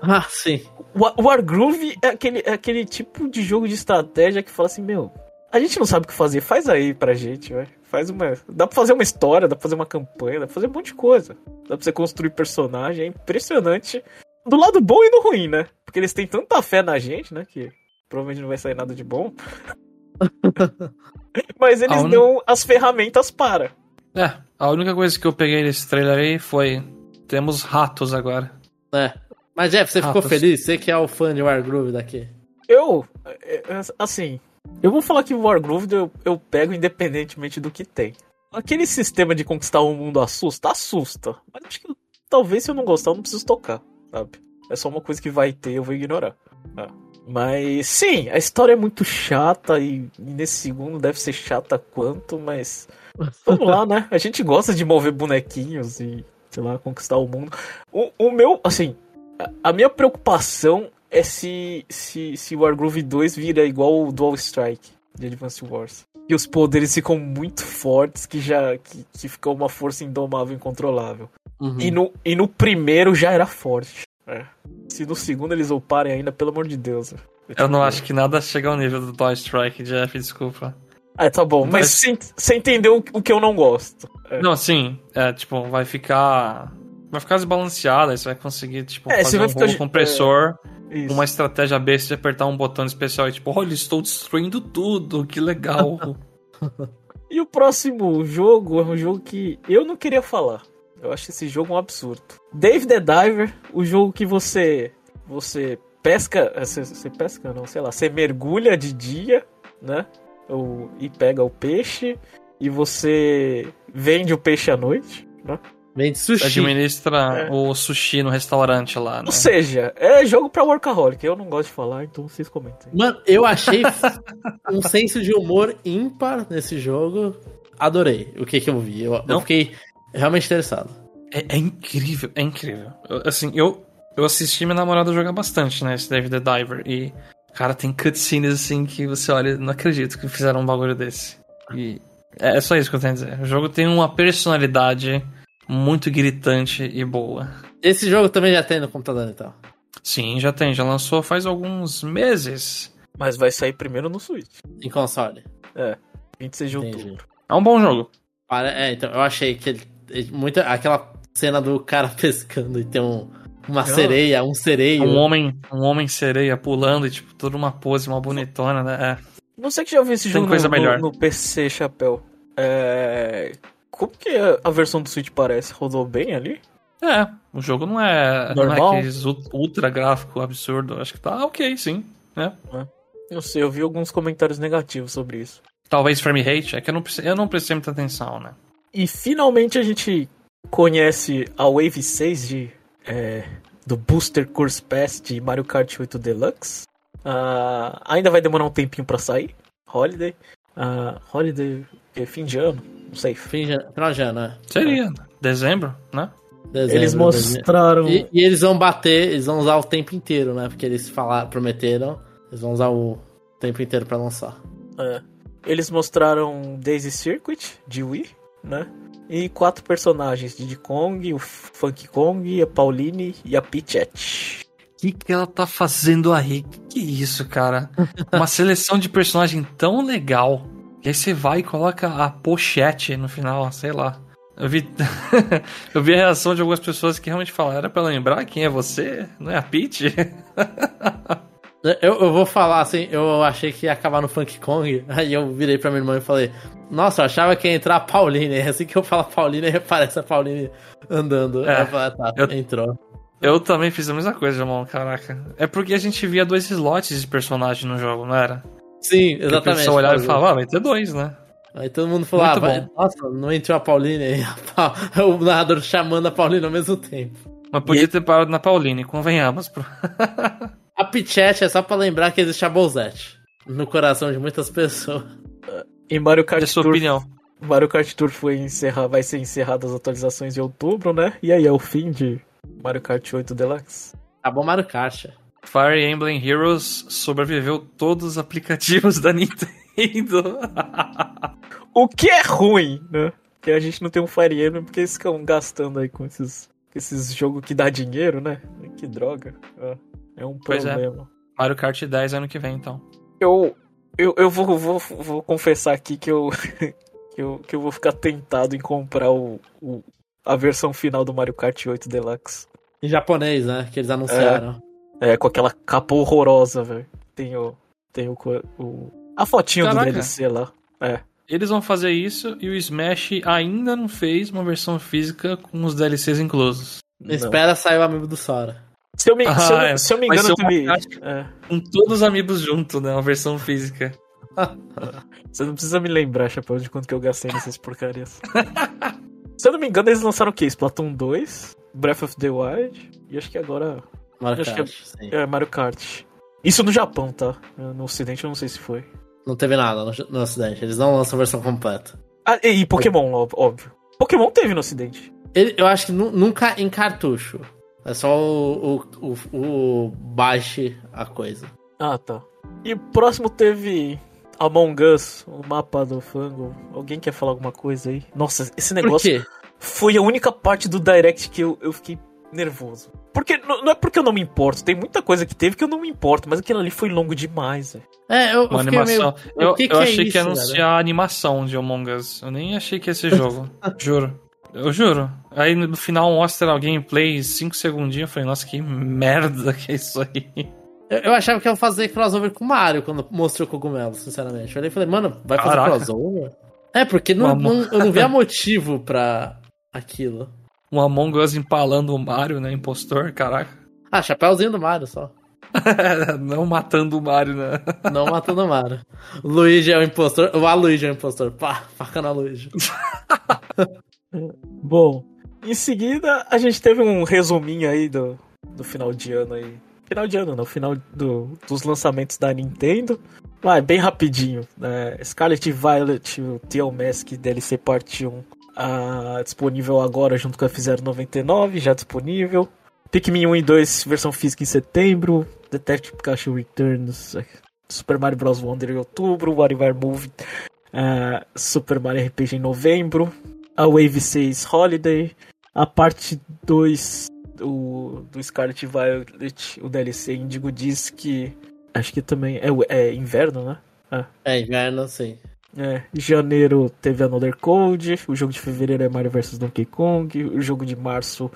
Ah, sim. Wa- Wargroove é aquele, é aquele tipo de jogo de estratégia que fala assim, meu, a gente não sabe o que fazer, faz aí pra gente, vai. Faz uma. Dá pra fazer uma história, dá pra fazer uma campanha, dá pra fazer um monte de coisa. Dá pra você construir personagem, é impressionante. Do lado bom e do ruim, né? Porque eles têm tanta fé na gente, né? Que provavelmente não vai sair nada de bom. Mas eles A uni- dão as ferramentas para. É, a única coisa que eu peguei desse trailer aí foi. Temos ratos agora. É. Mas, Jeff, você ficou Ratos. feliz? Você que é o fã de Wargroove daqui. Eu, é, é, assim, eu vou falar que o Wargroove eu, eu pego independentemente do que tem. Aquele sistema de conquistar o mundo assusta, assusta. Mas acho que talvez se eu não gostar, eu não preciso tocar, sabe? É só uma coisa que vai ter, eu vou ignorar. É. Mas sim, a história é muito chata e, e nesse segundo deve ser chata quanto, mas vamos lá, né? A gente gosta de mover bonequinhos e, sei lá, conquistar o mundo. O, o meu, assim, a- a minha preocupação é se, se, se Wargroove 2 vira igual o Dual Strike de Advance Wars. E os poderes ficam muito fortes, que já que, que fica uma força indomável, incontrolável. Uhum. E, no, e no primeiro já era forte. É. Se no segundo eles uparem ainda, pelo amor de Deus. Eu não acho que nada chega ao nível do Toy Strike, Jeff, desculpa. Ah, tá bom, mas Mas- você você entendeu o, o que eu não gosto. É. Não, sim, é, tipo, vai ficar. Vai ficar desbalanceado, aí você vai conseguir, tipo, É, você fazer vai um ficar- compressor, Isso. uma estratégia besta de apertar um botão especial e, tipo, olha, estou destruindo tudo, que legal. E o próximo jogo é um jogo que eu não queria falar. Eu acho esse jogo um absurdo. Dave the Diver, o jogo que você você pesca, é, você, você pesca não, sei lá, você mergulha de dia, né? O, e pega o peixe e você vende o peixe à noite, né? Vem de Você sushi. administra É. o sushi no restaurante lá, né? Ou seja, é jogo pra workaholic. Eu não gosto de falar, então vocês comentem. Mano, eu achei um senso de humor ímpar nesse jogo. Adorei o que, que eu vi. Eu, eu Não. fiquei realmente interessado. É, é incrível, é incrível. Eu- assim, eu, eu assisti minha namorada jogar bastante, né? Esse David the Diver. E, cara, tem cutscenes assim que você olha, não acredito que fizeram um bagulho desse. E é, é só isso que eu tenho a dizer. O jogo tem uma personalidade muito gritante e boa. Esse jogo também já tem no computador então. Sim, já tem, já lançou faz alguns meses. Mas vai sair primeiro no Switch. Em console. 26 de Entendi. outubro. É um bom jogo. Para- É, então, eu achei que ele, muita, aquela cena do cara pescando e tem um, Uma sereia, um sereio. Um homem, um homem sereia pulando e, tipo, toda uma pose, uma bonitona, né? É. Não sei que já ouviu esse Tem jogo coisa no, melhor. no PC, Chapéu. É... Como que a, versão do Switch parece? Rodou bem ali? É, o jogo não é, não é Normal? aqueles ul- ultra gráfico absurdo. Acho que tá ok, sim. Né? Não sei, eu vi alguns comentários negativos sobre isso. Talvez frame rate, é que eu não, prestei- eu não prestei muita atenção, né? E finalmente a gente conhece a Wave 6 de, é, do Booster Course Pass de Mario Kart 8 Deluxe. Ah, ainda vai demorar um tempinho pra sair. Holiday. Ah, Holiday é fim de ano, não sei. Fim de, final de ano, né? Seria, dezembro, né? Dezembro, Eles mostraram. E, e eles vão bater, eles vão usar o tempo inteiro, né? Porque eles falaram, prometeram, eles vão usar o tempo inteiro pra lançar. É. Eles mostraram Daisy Circuit de Wii, né? E quatro personagens: Diddy Kong, o Funky Kong, a Pauline e a Peachette. O que, que ela tá fazendo aí? Que, que isso, cara? Uma seleção de personagem tão legal. E aí você vai e coloca a pochete no final, sei lá. Eu vi, eu vi a reação de algumas pessoas que realmente falaram, era pra lembrar quem é você? Não é a Peach? Eu, eu vou falar assim, eu achei que ia acabar no Funk Kong, aí eu virei pra minha irmã e falei, nossa, eu achava que ia entrar a Pauline, assim que eu falo Pauline, aí aparece a Pauline andando. É, falei, ah, tá, eu- entrou. Eu também fiz a mesma coisa, irmão, caraca. É porque a gente via dois slots de personagem no jogo, não era? Sim, exatamente. pessoa olhava e Pauline. falava, ah, vai ter dois, né? Aí todo mundo falou, Muito ah, vai- bom. nossa, não entrou a Pauline aí, a o narrador chamando a Pauline ao mesmo tempo. Mas podia ter parado na Pauline, convenhamos. pro- A Pichette é só pra lembrar que existe a Bolzette no coração de muitas pessoas. E Mario Kart Da sua Tour opinião. Mario Kart Tour foi encerrar, vai ser encerrado as atualizações em outubro, né? E aí é o fim de Mario Kart 8 Deluxe. Acabou Mario Kart. Fire Emblem Heroes sobreviveu todos os aplicativos da Nintendo. O que é ruim, né? Que a gente não tem um Fire Emblem porque eles ficam gastando aí com esses, com esses jogos que dá dinheiro, né? Que droga. É, é um Pois é. problema. Mario Kart 10 ano que vem, então. Eu, eu, eu vou, vou, vou confessar aqui que eu, que, eu, que eu vou ficar tentado em comprar o, o- a versão final do Mario Kart 8 Deluxe. Em japonês, né? Que eles anunciaram. É, com aquela capa horrorosa, velho. Tem o. Tem o, o. A fotinho Caraca. do DLC lá. É. Eles vão fazer isso e o Smash ainda não fez uma versão física com os DLCs inclusos. Não. Espera sair o amigo do Sora. Se eu me, Ah, se eu, é. se eu me engano, tu me. é. Com todos os amigos junto, né? Uma versão física. Você não precisa me lembrar, Chapéu, de quanto que eu gastei nessas porcarias. Se eu não me engano, eles lançaram o quê? Splatoon 2, Breath of the Wild e acho que agora Mario Acho Kart, sim. é Mario Kart. Isso no Japão, tá? No ocidente eu não sei se foi. Não teve nada no, no ocidente. Eles não lançam a versão completa. Ah, e, e Pokémon, óbvio. Pokémon teve no ocidente. Ele- eu acho que nu- nunca em cartucho. É só o, o, o, o baixe a coisa. Ah, tá. E próximo teve Among Us, o mapa do fango. Alguém quer falar alguma coisa aí? Nossa, esse negócio foi a única parte do Direct que eu, eu fiquei nervoso. Porque não é porque eu não me importo, tem muita coisa que teve que eu não me importo, mas aquilo ali foi longo demais, velho. É, eu, eu animação. meio... Eu, o que eu que é achei que isso, ia cara? anunciar a animação de Among Us. Eu nem achei que ia ser jogo. juro. Eu juro. Aí no final mostra a gameplay 5 segundinhos. Eu falei, nossa, que merda que é isso aí. Eu, eu achava que ia fazer crossover com o Mario quando mostrou o cogumelo, sinceramente. Eu olhei e falei, mano, vai fazer Caraca. crossover? É, porque não, não- eu não via motivo pra aquilo. Um Among Us empalando o Mario, né? Impostor, caraca. Ah, chapéuzinho do Mario só. Não matando o Mario, né? Não matando o Mario. Luigi é o impostor. O Aluigi é o impostor. Pá, faca na Luigi. Bom, em seguida a gente teve um resuminho aí do, do final de ano aí. Final de ano, não, final do, dos lançamentos da Nintendo. Vai, bem rapidinho. Né? Scarlet Violet, o Tale Mask DLC Parte 1, ah, disponível agora junto com a F099, já disponível. Pikmin 1 e 2, versão física em setembro. Detective Pikachu Returns, Super Mario Bros. Wonder em outubro. WarioWare Move, ah, Super Mario RPG em novembro a Wave 6 Holiday, a parte 2 do, do Scarlet Violet, o DLC Indigo diz que. Acho que também é, é inverno, né? É, inverno, sim. É, janeiro teve Another Code, o jogo de fevereiro é Mario vs Donkey Kong, o jogo de março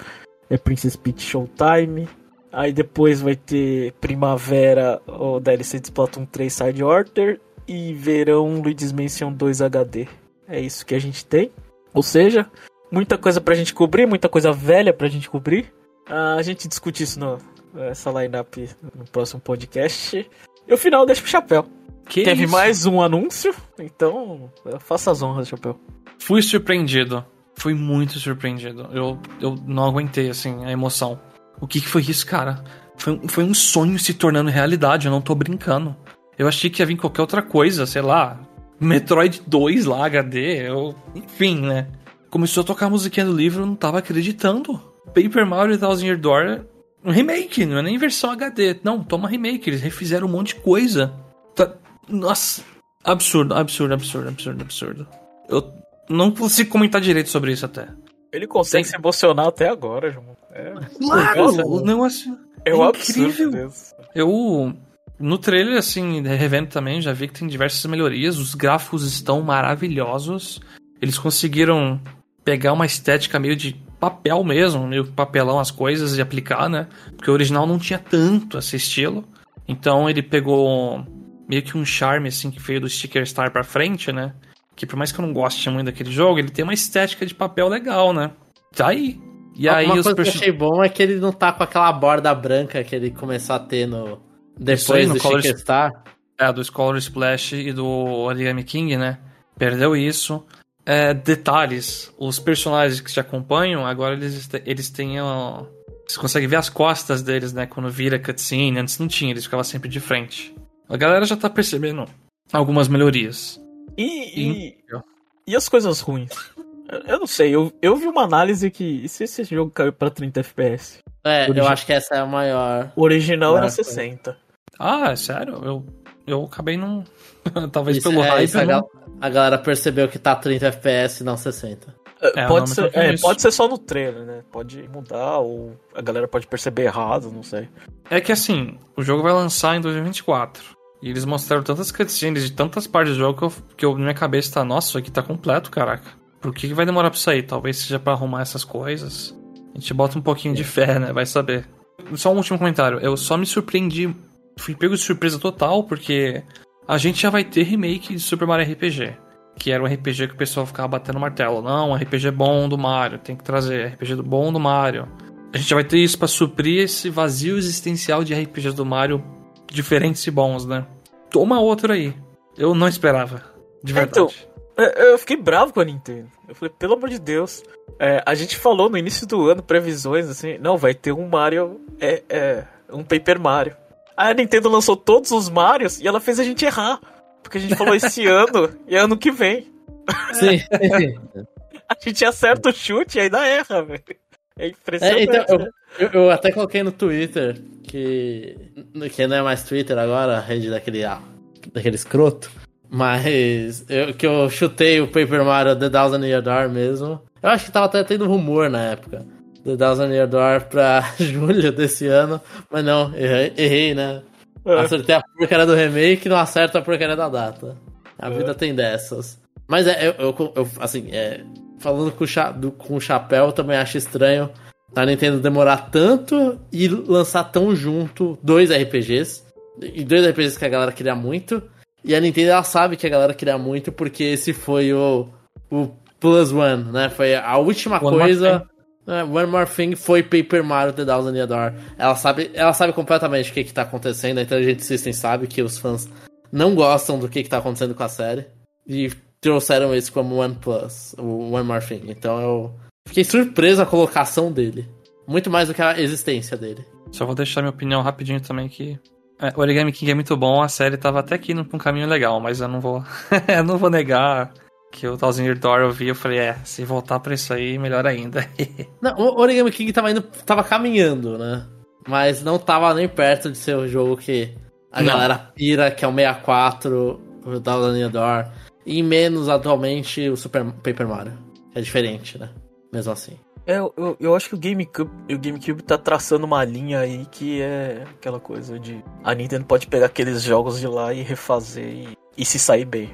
é Princess Peach Showtime. Aí depois vai ter Primavera, o DLC de Splatoon 3 Side Order. E Verão Luigi's Mansion 2 HD. É isso que a gente tem. Ou seja, muita coisa pra gente cobrir, muita coisa velha pra gente cobrir. Ah, a gente discute isso no, essa lineup no próximo podcast. E o final deixa pro chapéu. Que Teve isso? mais um anúncio, então faça as honras, chapéu. Fui surpreendido. Fui muito surpreendido. Eu, eu não aguentei, assim, a emoção. O que, que foi isso, cara? Foi, um- foi um sonho se tornando realidade, eu não tô brincando. Eu achei que ia vir qualquer outra coisa, sei lá. Metroid 2 lá, HD, eu... enfim, né? Começou a tocar a musiquinha do livro, eu não tava acreditando. Paper Mario Thousand Year Door, um remake, não é nem versão HD. Não, toma remake, eles refizeram um monte de coisa. Tá- Nossa, absurdo, absurdo, absurdo, absurdo, absurdo. Eu não consigo comentar direito sobre isso até. Ele consegue Sim. se emocionar até agora, João. É, Claro, o negócio é é um incrível. Deus. Eu no trailer assim, revendo também, já vi que tem diversas melhorias, os gráficos estão maravilhosos. Eles conseguiram pegar uma estética meio de papel mesmo, meio papelão as coisas e aplicar, né? Porque o original não tinha tanto esse estilo. Então ele pegou meio que um charme assim que veio do Sticker Star pra frente, né? Que por mais que eu não goste muito daquele jogo, ele tem uma estética de papel legal, né? Tá aí. E aí Uma os coisa que eu achei bom é que ele não tá com aquela borda branca que ele começou a ter no. Depois aí, no do Color Chicken Star. É, do Scholar Splash e do Origami King, né? Perdeu isso. É, detalhes, os personagens que te acompanham, agora eles, eles têm. ó, Você consegue ver as costas deles, né? Quando vira cutscene. Antes não tinha, eles ficavam sempre de frente. A galera já tá percebendo algumas melhorias. E, e, e as coisas ruins? Eu, eu não sei, eu, eu vi uma análise que. E se esse jogo caiu pra 30 FPS? É, eu Origi- acho que essa é a maior. O original era Claro, 60. Ah, é sério? Eu, eu acabei não. Talvez Isso, pelo é, hype. isso a, eu não- gal- a galera percebeu que tá 30 FPS e não 60. É, É, pode, não, ser, eu vi é, isso. pode ser só no trailer, né? Pode mudar, ou a galera pode perceber errado, não sei. É que assim, o jogo vai lançar em 2024. E eles mostraram tantas cutscenes de tantas partes do jogo que, eu, que eu, na minha cabeça tá, nossa, isso aqui tá completo, caraca. Por que, que vai demorar pra sair? Talvez seja pra arrumar essas coisas. A gente bota um pouquinho de fé, né? Vai saber. Só um último comentário. Eu só me surpreendi. Fui pego de surpresa total, porque a gente já vai ter remake de Super Mario RPG. Que era um RPG que o pessoal ficava batendo martelo. Não, RPG bom do Mario, tem que trazer RPG do bom do Mario. A gente vai ter isso pra suprir esse vazio existencial de RPGs do Mario diferentes e bons, né? Toma outro aí. Eu não esperava. De Então, verdade. É, Eu fiquei bravo com a Nintendo. Eu falei, pelo amor de Deus. É, a gente falou no início do ano, previsões, assim, não, vai ter um Mario. É, é, um Paper Mario. Aí a Nintendo lançou todos os Marios e ela fez a gente errar. Porque a gente falou esse ano e ano que vem. Sim. A gente acerta o chute e ainda erra, velho. É É, impressionante. então, eu, né? eu, eu até coloquei no Twitter que. Que não é mais Twitter agora, a rede daquele, ah, daquele escroto. Mas eu, que eu chutei o Paper Mario The Thousand Year Door mesmo. Eu acho que tava até tendo rumor na época. The Thousand Year Door pra julho desse ano. Mas não, errei, errei né? É. Acertei a porcaria do remake e não acerta a porcaria da data. A vida tem dessas. Mas é, eu, eu- eu, assim, é, falando com o, cha, do- com o chapéu, eu também acho estranho a Nintendo demorar tanto e lançar tão junto dois RPGs. E dois RPGs que a galera queria muito. E a Nintendo ela sabe que a galera queria muito porque esse foi o, o Plus One, né? Foi a última One More coisa. É, One More Thing foi Paper Mario The Thousand Year Door. Ela sabe, ela sabe completamente o que, que tá acontecendo. A Intelligent System sabe que os fãs não gostam do que, que tá acontecendo com a série. E trouxeram isso como One Plus, o One More Thing. Então eu fiquei surpreso a colocação dele. Muito mais do que a existência dele. Só vou deixar minha opinião rapidinho também que. É, Origami King é muito bom, a série tava até aqui pra um caminho legal, mas eu não vou. eu não vou negar que o Thousand Year Door eu vi, eu falei, é, se voltar pra isso aí, melhor ainda. Não, o Origami King tava indo, tava caminhando, né? Mas não tava nem perto de ser o jogo que a Não. galera pira, que é o 64, o Thousand Year Door. E menos atualmente o Super Paper Mario. É diferente, né? Mesmo assim. É, eu, eu, acho que o GameCube, o GameCube tá traçando uma linha aí que é aquela coisa de. A Nintendo pode pegar aqueles jogos de lá e refazer e, e se sair bem.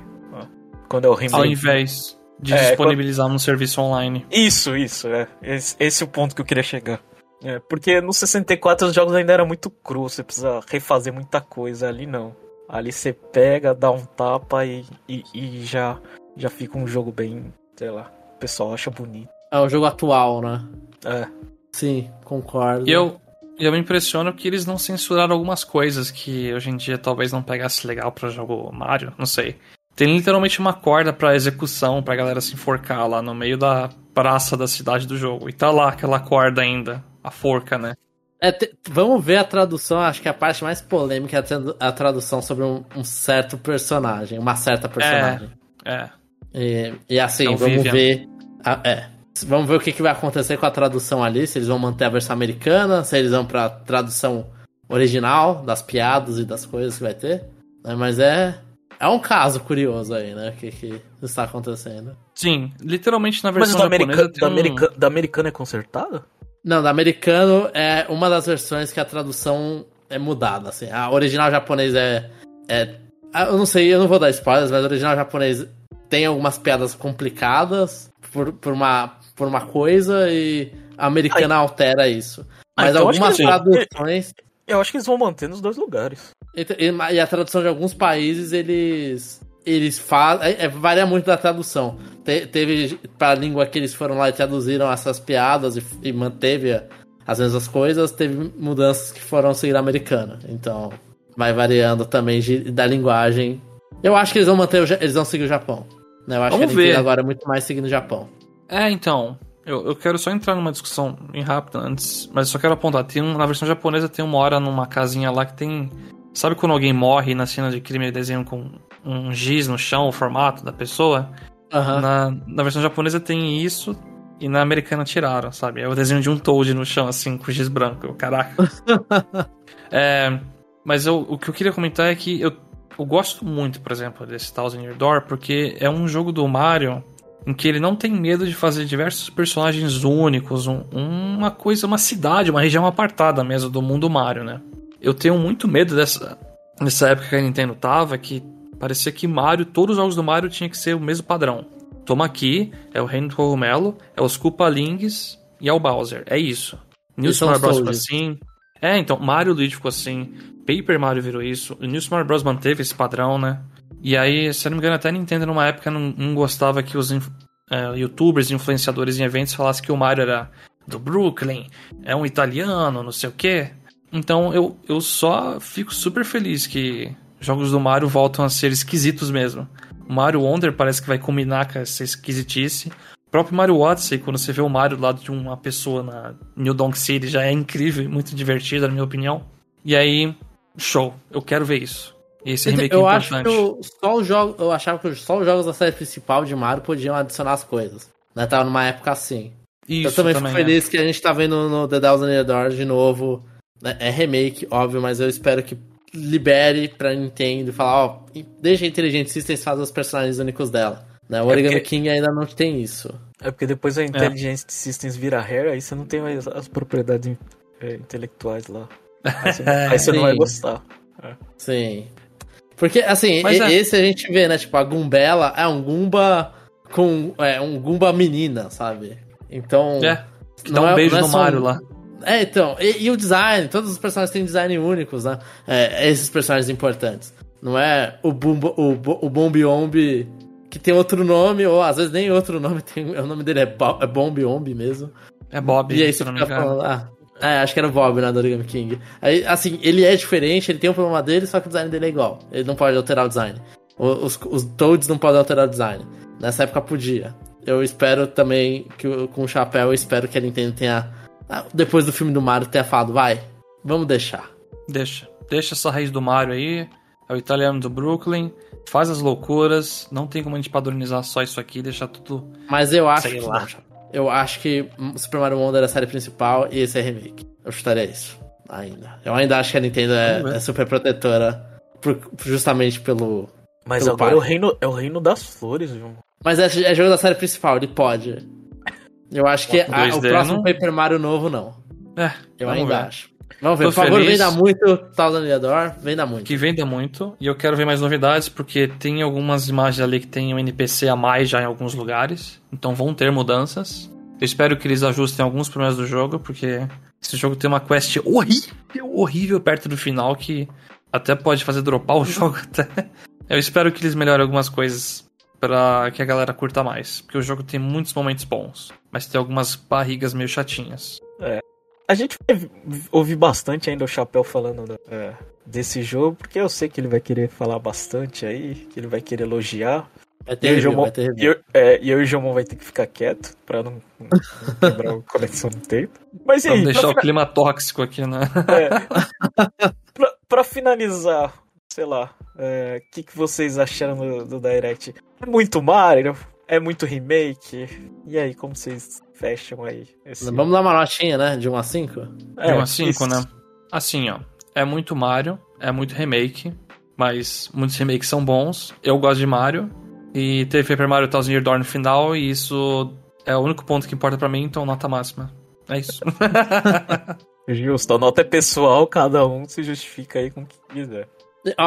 Quando é o remake. Ao invés de É, disponibilizar num serviço online. Isso, isso, é. Esse, esse é o ponto que eu queria chegar. É, porque no 64 os jogos ainda eram muito cru, você precisa refazer muita coisa. Ali não. Ali você pega, dá um tapa e, e, e já, já fica um jogo bem, sei lá, o pessoal acha bonito. É o jogo atual, né? É. Sim, concordo. E eu, eu me impressiono que eles não censuraram algumas coisas que hoje em dia talvez não pegasse legal pra jogo Mario, não sei. Tem literalmente uma corda pra execução, pra galera se enforcar lá no meio da praça da cidade do jogo. E tá lá aquela corda ainda, a forca, né? É, te- vamos ver a tradução, acho que a parte mais polêmica é a tradu- a tradução sobre um, um certo personagem, uma certa personagem. É. E, e assim, É vamos Vivian. ver. a- é. Vamos ver o que, que vai acontecer com a tradução ali, se eles vão manter a versão americana, se eles vão pra tradução original das piadas e das coisas que vai ter. né? Mas é. É um caso curioso aí, né? O que, que está acontecendo. Sim, literalmente na Mas versão da, japonesa america, tem da, um- america, da americana é consertada? Não, da americano é uma das versões que a tradução é mudada, assim. A original japonês é. é ah, eu não sei, eu não vou dar spoilers, mas a original japonês tem algumas piadas complicadas por, por, uma, por uma coisa e a americana altera isso. Ah, Mas então algumas eles- traduções. Eu acho que eles vão manter nos dois lugares. E, e- a tradução de alguns países, eles. Eles fazem. É, é, varia muito da tradução. Te- teve pra língua que eles foram lá e traduziram essas piadas e, e manteve a- as mesmas coisas. Teve mudanças que foram seguir a americana. Então, vai variando também de- da linguagem. Eu acho que eles vão manter o, eles vão seguir o Japão. Né? Eu acho Vamos que a ver. agora é muito mais seguindo o Japão. É, então. Eu, eu quero só entrar numa discussão bem rápida antes, mas só quero apontar. Tem um, na versão japonesa tem uma hora numa casinha lá que tem. Sabe quando alguém morre na cena de crime eles desenham com um giz no chão, o formato da pessoa? Na, na versão japonesa tem isso e na americana tiraram, sabe? É o desenho de um Toad no chão, assim, com giz branco. Eu, Caraca. É, mas eu- o que eu queria comentar é que eu, eu gosto muito, por exemplo, desse Thousand Year Door, porque é um jogo do Mario em que ele não tem medo de fazer diversos personagens únicos, um- uma coisa, uma cidade, uma região apartada mesmo do mundo Mario, né? Eu tenho muito medo dessa, nessa época que a Nintendo tava, que parecia que Mario, todos os jogos do Mario tinha que ser o mesmo padrão. Toma aqui, é o Reino do Cogumelo, é os Koopalings e é o Bowser. É isso. New Super os Bros. ficou assim. É, então, Mario Luigi ficou assim. Paper Mario virou isso. O New Super Bros. manteve esse padrão, né? E aí, se eu não me engano, até a Nintendo numa época não, não gostava que os eh, youtubers, influenciadores em eventos falassem que o Mario era do Brooklyn, é um italiano, não sei o quê. Então eu, eu só fico super feliz que jogos do Mario voltam a ser esquisitos mesmo. O Mario Wonder parece que vai combinar com essa esquisitice. O próprio Mario Odyssey, quando você vê o Mario do lado de uma pessoa na New Donk City, já é incrível muito divertido, na minha opinião. E aí, show. Eu quero ver isso. Esse remake eu é acho importante. que o- só os jogos, eu achava que só os jogos da série principal de Mario podiam adicionar as coisas. Né? Tava numa época assim. Isso, eu também, fico é. feliz que a gente tá vendo no The Thousand Year Door de novo. né? É remake, óbvio, mas eu espero que libere pra Nintendo e falar, ó, deixa a Intelligent Systems fazer os personagens únicos dela. Né? O Origami porque- King ainda não tem isso. É porque depois a Intelligent Systems vira Rare, aí você não tem mais as propriedades in- é, intelectuais lá. Aí você, aí você não vai gostar. Sim. Porque, assim, Mas é. esse a gente vê, né? Tipo, a Gumbella é um Gumba com. É um Gumba menina, sabe? Então. É, que dá um é- beijo é no Mario um- lá. É, então, e, e o design, todos os personagens têm design únicos, né? É, esses personagens importantes. Não é o, Bumbo, o, o Bombiombi que tem outro nome, ou às vezes nem outro nome, tem, o nome dele é, Bo, é Bombiombi mesmo. É Bob, E aí você fica falando, ah, é, acho que era o Bob, né, do Origami King. Aí, assim, ele é diferente, ele tem um problema dele, só que o design dele é igual. Ele não pode alterar o design. O- Os, os Toads não podem alterar o design. Nessa época podia. Eu espero também que o- com o chapéu, eu espero que a Nintendo tenha. ah, Depois do filme do Mario, tenha falado, vai, vamos deixar. Deixa. Deixa essa raiz do Mario aí. É o italiano do Brooklyn. Faz as loucuras. Não tem como a gente padronizar só isso aqui. Deixar tudo. Mas eu acho Sei que lá. não. Eu acho que Super Mario Wonder é a série principal e esse é remake. Eu chutaria isso. Ainda. Eu ainda acho que a Nintendo é, é super protetora. por- justamente pelo, Mas Pelo agora é o, reino, é o reino das flores, viu? Mas é, é jogo da série principal, ele pode. Eu acho que a- o 2D próximo não- Paper Mario novo não. É, Eu ainda ver. acho. Vamos ver, Tô por favor, feliz. venda muito Thousand Year Door, venda muito. Que venda muito. E eu quero ver mais novidades, porque tem algumas imagens ali que tem um NPC a mais já em alguns lugares. Então vão ter mudanças. Eu espero que eles ajustem alguns problemas do jogo, porque esse jogo tem uma quest horrível, horrível perto do final que até pode fazer dropar o jogo até. Eu espero que eles melhorem algumas coisas para que a galera curta mais, porque o jogo tem muitos momentos bons, mas tem algumas barrigas meio chatinhas. É. A gente vai ouvir bastante ainda o Chapéu falando é, desse jogo, porque eu sei que ele vai querer falar bastante aí, que ele vai querer elogiar. Vai ter review, Jomon, vai ter e, eu, é, e eu e o Jomon vai ter que ficar quieto pra não, não quebrar a conexão no tempo. Mas e aí, Vamos deixar pra, o clima tóxico aqui, né? é, pra, pra, finalizar, sei lá, o é, que, que vocês acharam do, do Direct? É muito Mario? É muito remake? E aí, como vocês fecham aí? Esse... Vamos dar uma notinha, né? De 1 a 5? De 1 a 5, né? Assim, ó. É muito Mario, é muito remake, mas muitos remakes são bons. Eu gosto de Mario. E teve Paper Mario Thousand Year Door no final, e isso é o único ponto que importa para mim, então nota máxima. É isso. Justo, a nota é pessoal, cada um se justifica aí com o que quiser.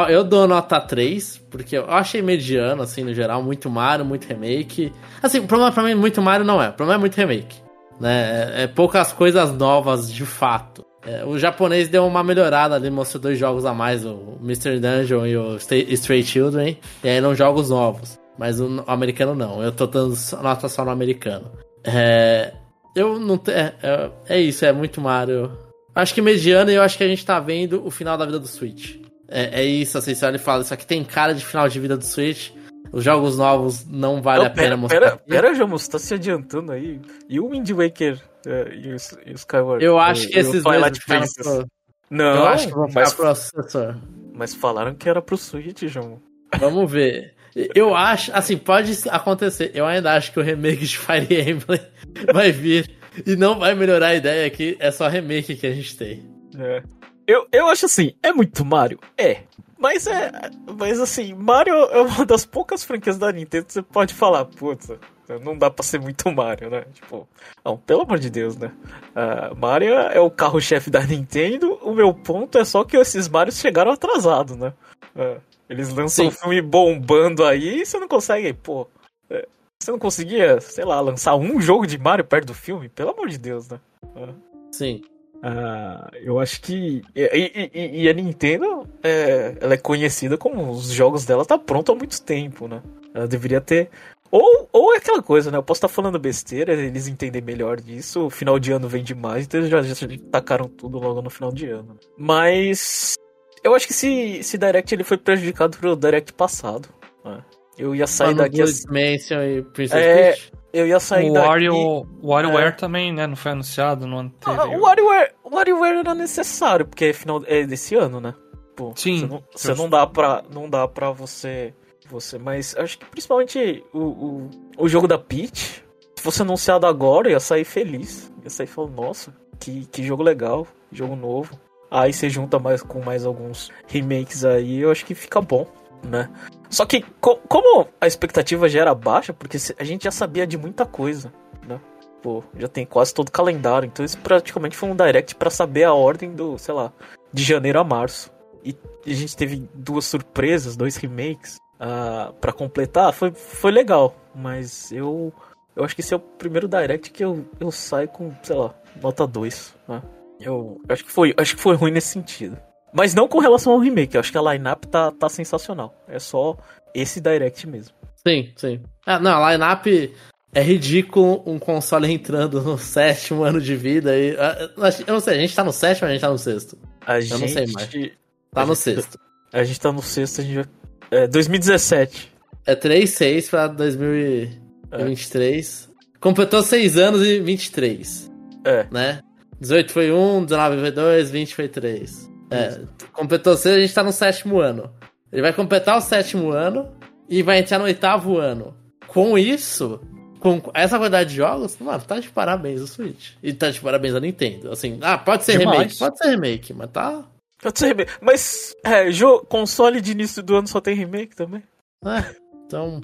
Eu dou nota 3, porque eu achei mediano, assim, no geral, muito Mario, muito remake. Assim, o problema pra mim muito Mario não é, o problema é muito remake. Né? É, é poucas coisas novas de fato. É, o japonês deu uma melhorada ali, mostrou dois jogos a mais, o Mr. Dungeon e o Stray Children, e aí eram jogos novos. Mas o americano não. Eu tô dando nota só no americano. É. Eu não. É, é, é, isso, é muito Mario. Acho que mediano e eu acho que a gente tá vendo o final da vida do Switch. É, é isso, assim, você olha e fala, isso aqui tem cara de final de vida do Switch. Os jogos novos não vale não, a pena mostrar. Pera, pera, você tá se adiantando aí. E o Wind Waker uh, e, o, e o Skyward? Eu acho que esses dois pro... Não, eu acho que vão mas, pro processor. Mas falaram que era pro Switch, João. Vamos ver. Eu acho, assim, pode acontecer. Eu ainda acho que o remake de Fire Emblem vai vir e não vai melhorar a ideia que é só remake que a gente tem. É. Eu, eu acho assim, é muito Mario? É. Mas é. Mas assim, Mario é uma das poucas franquias da Nintendo que você pode falar, puta, não dá pra ser muito Mario, né? Tipo, não, pelo amor de Deus, né? Uh, Mario é o carro-chefe da Nintendo. O meu ponto é só que esses Marios chegaram atrasados, né? Uh, eles lançam Sim. um filme bombando aí e você não consegue, pô. É, você não conseguia, sei lá, lançar um jogo de Mario perto do filme? Pelo amor de Deus, né? Sim. Uh, eu acho que. E, e, e a Nintendo, é, ela é conhecida como os jogos dela tá pronto há muito tempo, né? Ela deveria ter. Ou, ou é aquela coisa, né? Eu posso estar tá falando besteira, eles entendem melhor disso. O final de ano vem demais, então eles já, já tacaram tudo logo no final de ano. Mas eu acho que esse, esse Direct ele foi prejudicado pelo Direct passado. Né? Eu ia sair daqui. Assim, Dimension e Princess é, Peach? Eu ia sair o daqui. Wario, o WarioWare é. também, né? Não foi anunciado no anterior. Ah, o WarioWare, o WarioWare era necessário, porque é final é desse ano, né? Pô, Sim. Você não, você não dá pra. Não dá pra você. você mas acho que principalmente o, o, o jogo da Peach. Se fosse anunciado agora, eu ia sair feliz. Ia sair falando, nossa, que, que jogo legal, jogo novo. Aí você junta mais com mais alguns remakes aí, eu acho que fica bom, né? Só que co como a expectativa já era baixa, porque a gente já sabia de muita coisa, né? Pô, já tem quase todo o calendário, então isso praticamente foi um direct para saber a ordem do, sei lá, de janeiro a março. E a gente teve duas surpresas, dois remakes uh, ah, para completar, foi, foi legal, mas eu eu acho que esse é o primeiro direct que eu, eu saio com, sei lá, nota 2, né? Eu acho que foi, acho que foi ruim nesse sentido. Mas não com relação ao remake, eu acho que a lineup tá, tá sensacional. É só esse direct mesmo. Sim, sim. Ah, não, a lineup é ridículo um console entrando no sétimo ano de vida e. Ah, eu não sei, a gente tá no sétimo ou a gente tá no sexto? A eu gente... não sei mais. Tá no gente... sexto. A gente tá no sexto, a gente vai... É 2017. É 3-6 pra 2023. É. Completou 6 anos e 23. É. Né? 18 foi 1, 19 foi 2, 20 foi 3. É, completou 6, a gente tá no sétimo ano. Ele vai completar o sétimo ano e vai entrar no oitavo ano. Com isso, com essa quantidade de jogos, mano, tá de parabéns o Switch. E tá de parabéns a Nintendo. Assim, ah, pode ser Demais. remake, pode ser remake, mas tá. Pode ser remake. Mas, é, jogo, console de início do ano só tem remake também? É. Então,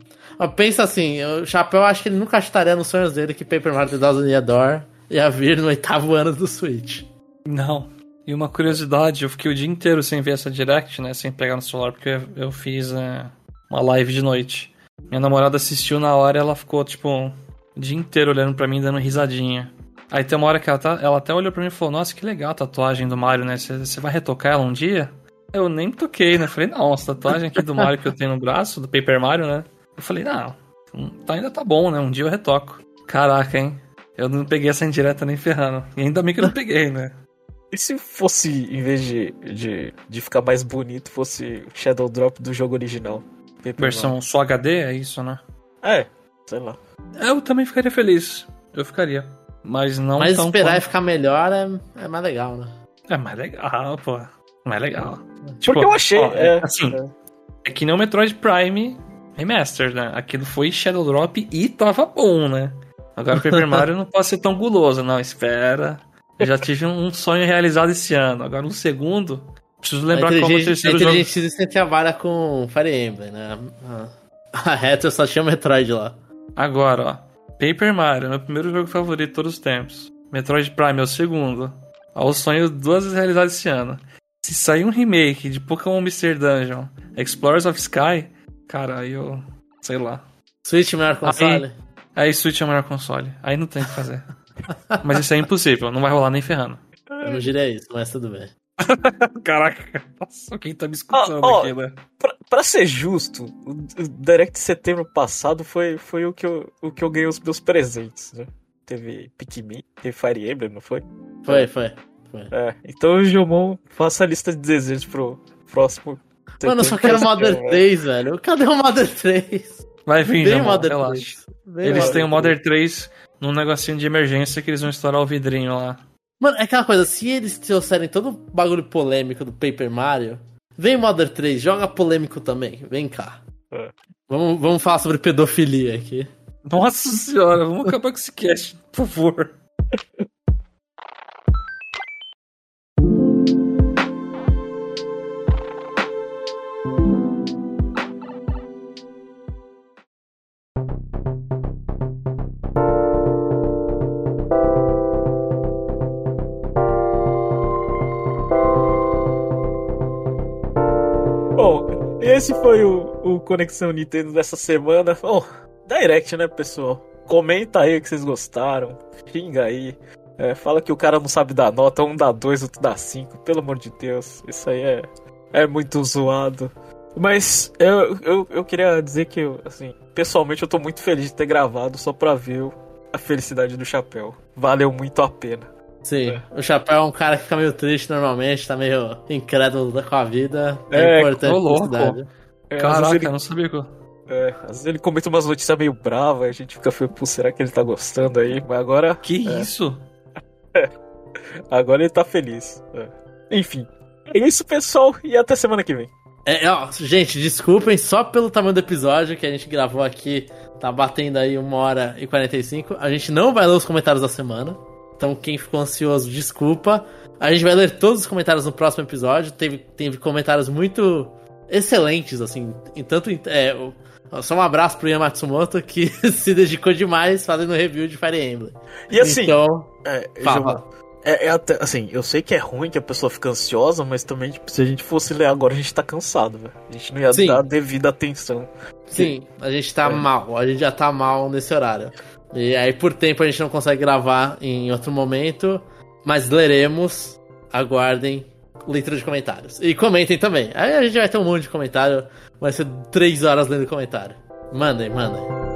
pensa assim, o Chapéu acho que ele nunca estaria nos sonhos dele que Paper Mario 2000 Year Door ia vir no oitavo ano do Switch. Não. E uma curiosidade, eu fiquei o dia inteiro sem ver essa direct, né? Sem pegar no celular, porque eu fiz é, uma live de noite. Minha namorada assistiu na hora e ela ficou, tipo, o dia inteiro olhando pra mim, dando risadinha. Aí tem uma hora que ela, tá, ela até olhou pra mim e falou: Nossa, que legal a tatuagem do Mario, né? Você vai retocar ela um dia? Eu nem toquei, né? Falei: Não, essa tatuagem aqui do Mario que eu tenho no braço, do Paper Mario, né? Eu falei: Não, tá, ainda tá bom, né? Um dia eu retoco. Caraca, hein? Eu não peguei essa indireta nem ferrando. E ainda bem que eu não peguei, né? E se fosse, em vez de, de, de ficar mais bonito, fosse o Shadow Drop do jogo original? Paper Versão Mario. só HD, é isso, né? É, sei lá. Eu também ficaria feliz. Eu ficaria. Mas não Mas esperar e ficar melhor é, é mais legal, né? É mais legal, pô. Mais legal. Tipo, Porque eu achei. Ó, é, assim, é. é que nem o Metroid Prime Remaster, né? Aquilo foi Shadow Drop e tava bom, né? Agora o Paper Mario não pode ser tão guloso, não. Espera. Eu já tive um sonho realizado esse ano. Agora no segundo, preciso lembrar como o terceiro jogo. A gente sempre trabalha com Fire Emblem, né? A Retro só tinha Metroid lá. Agora, ó. Paper Mario, meu primeiro jogo favorito de todos os tempos. Metroid Prime é o segundo. Ó, o sonho duas vezes realizado esse ano. Se sair um remake de Pokémon Mr. Dungeon, Explorers of Sky, cara, aí eu. sei lá. Switch melhor console? Aí, aí Switch é o melhor console. Aí não tem o que fazer. mas isso é impossível, não vai rolar nem ferrando. Eu não diria isso, mas tudo bem. Caraca, nossa, quem tá me escutando ah, aqui, né? Pra, pra, ser justo, o Direct de setembro passado foi, foi o, que eu, o que eu ganhei os meus presentes, né? Teve Pikmin, teve Fire Emblem, não foi? Foi, foi. foi. É, então, Gilmon, faça a lista de desejos pro próximo. Mano, eu só quero Mother 3, velho. Cadê o Mother 3? Vai vir, Vem Mother relaxa. Eles têm o Mother 3 num negocinho de emergência que eles vão estourar o vidrinho lá. Mano, é aquela coisa, se eles trouxerem todo o bagulho polêmico do Paper Mario, vem Mother 3, joga polêmico também, vem cá. É. Vamos, vamos falar sobre pedofilia aqui. Nossa senhora, vamos acabar com esse cast, por favor. esse foi o, o Conexão Nintendo dessa semana. Bom, Direct, né, pessoal? Comenta aí o que vocês gostaram. Xinga aí. É, fala que o cara não sabe dar nota, um dá dois, outro dá cinco. Pelo amor de Deus, isso aí é, é muito zoado. Mas eu, eu, eu queria dizer que, assim, pessoalmente eu tô muito feliz de ter gravado só pra ver a felicidade do chapéu. Valeu muito a pena. Sim, é. o Chapéu é um cara que fica meio triste normalmente, tá meio incrédulo com a vida. É, é importante. Tô louco. É, Caraca, ele... não sabia que é, às vezes ele comenta umas notícias meio bravas, a gente fica feio, pô, será que ele tá gostando aí? Mas agora. Que é. isso? agora ele tá feliz. É. Enfim. É isso, pessoal, e até semana que vem. É, ó, gente, desculpem só pelo tamanho do episódio que a gente gravou aqui. Tá batendo aí uma hora e 45. A gente não vai ler os comentários da semana. Então, quem ficou ansioso, desculpa. A gente vai ler todos os comentários no próximo episódio. Teve, teve comentários muito excelentes, assim. Em tanto. É, só um abraço pro Ian Matsumoto que se dedicou demais fazendo review de Fire Emblem. E assim. Então, é, fala. É, é, até, assim, eu sei que é ruim que a pessoa fica ansiosa, mas também, tipo, se a gente fosse ler agora, a gente tá cansado, velho. A gente não ia Sim. dar devida atenção. Sim, a gente tá é. mal, a gente já tá mal nesse horário. E aí, por tempo, a gente não consegue gravar em outro momento, mas leremos. Aguardem leitura de comentários. E comentem também. Aí a gente vai ter um monte de comentário. Vai ser três horas lendo comentário. Mandem, mandem.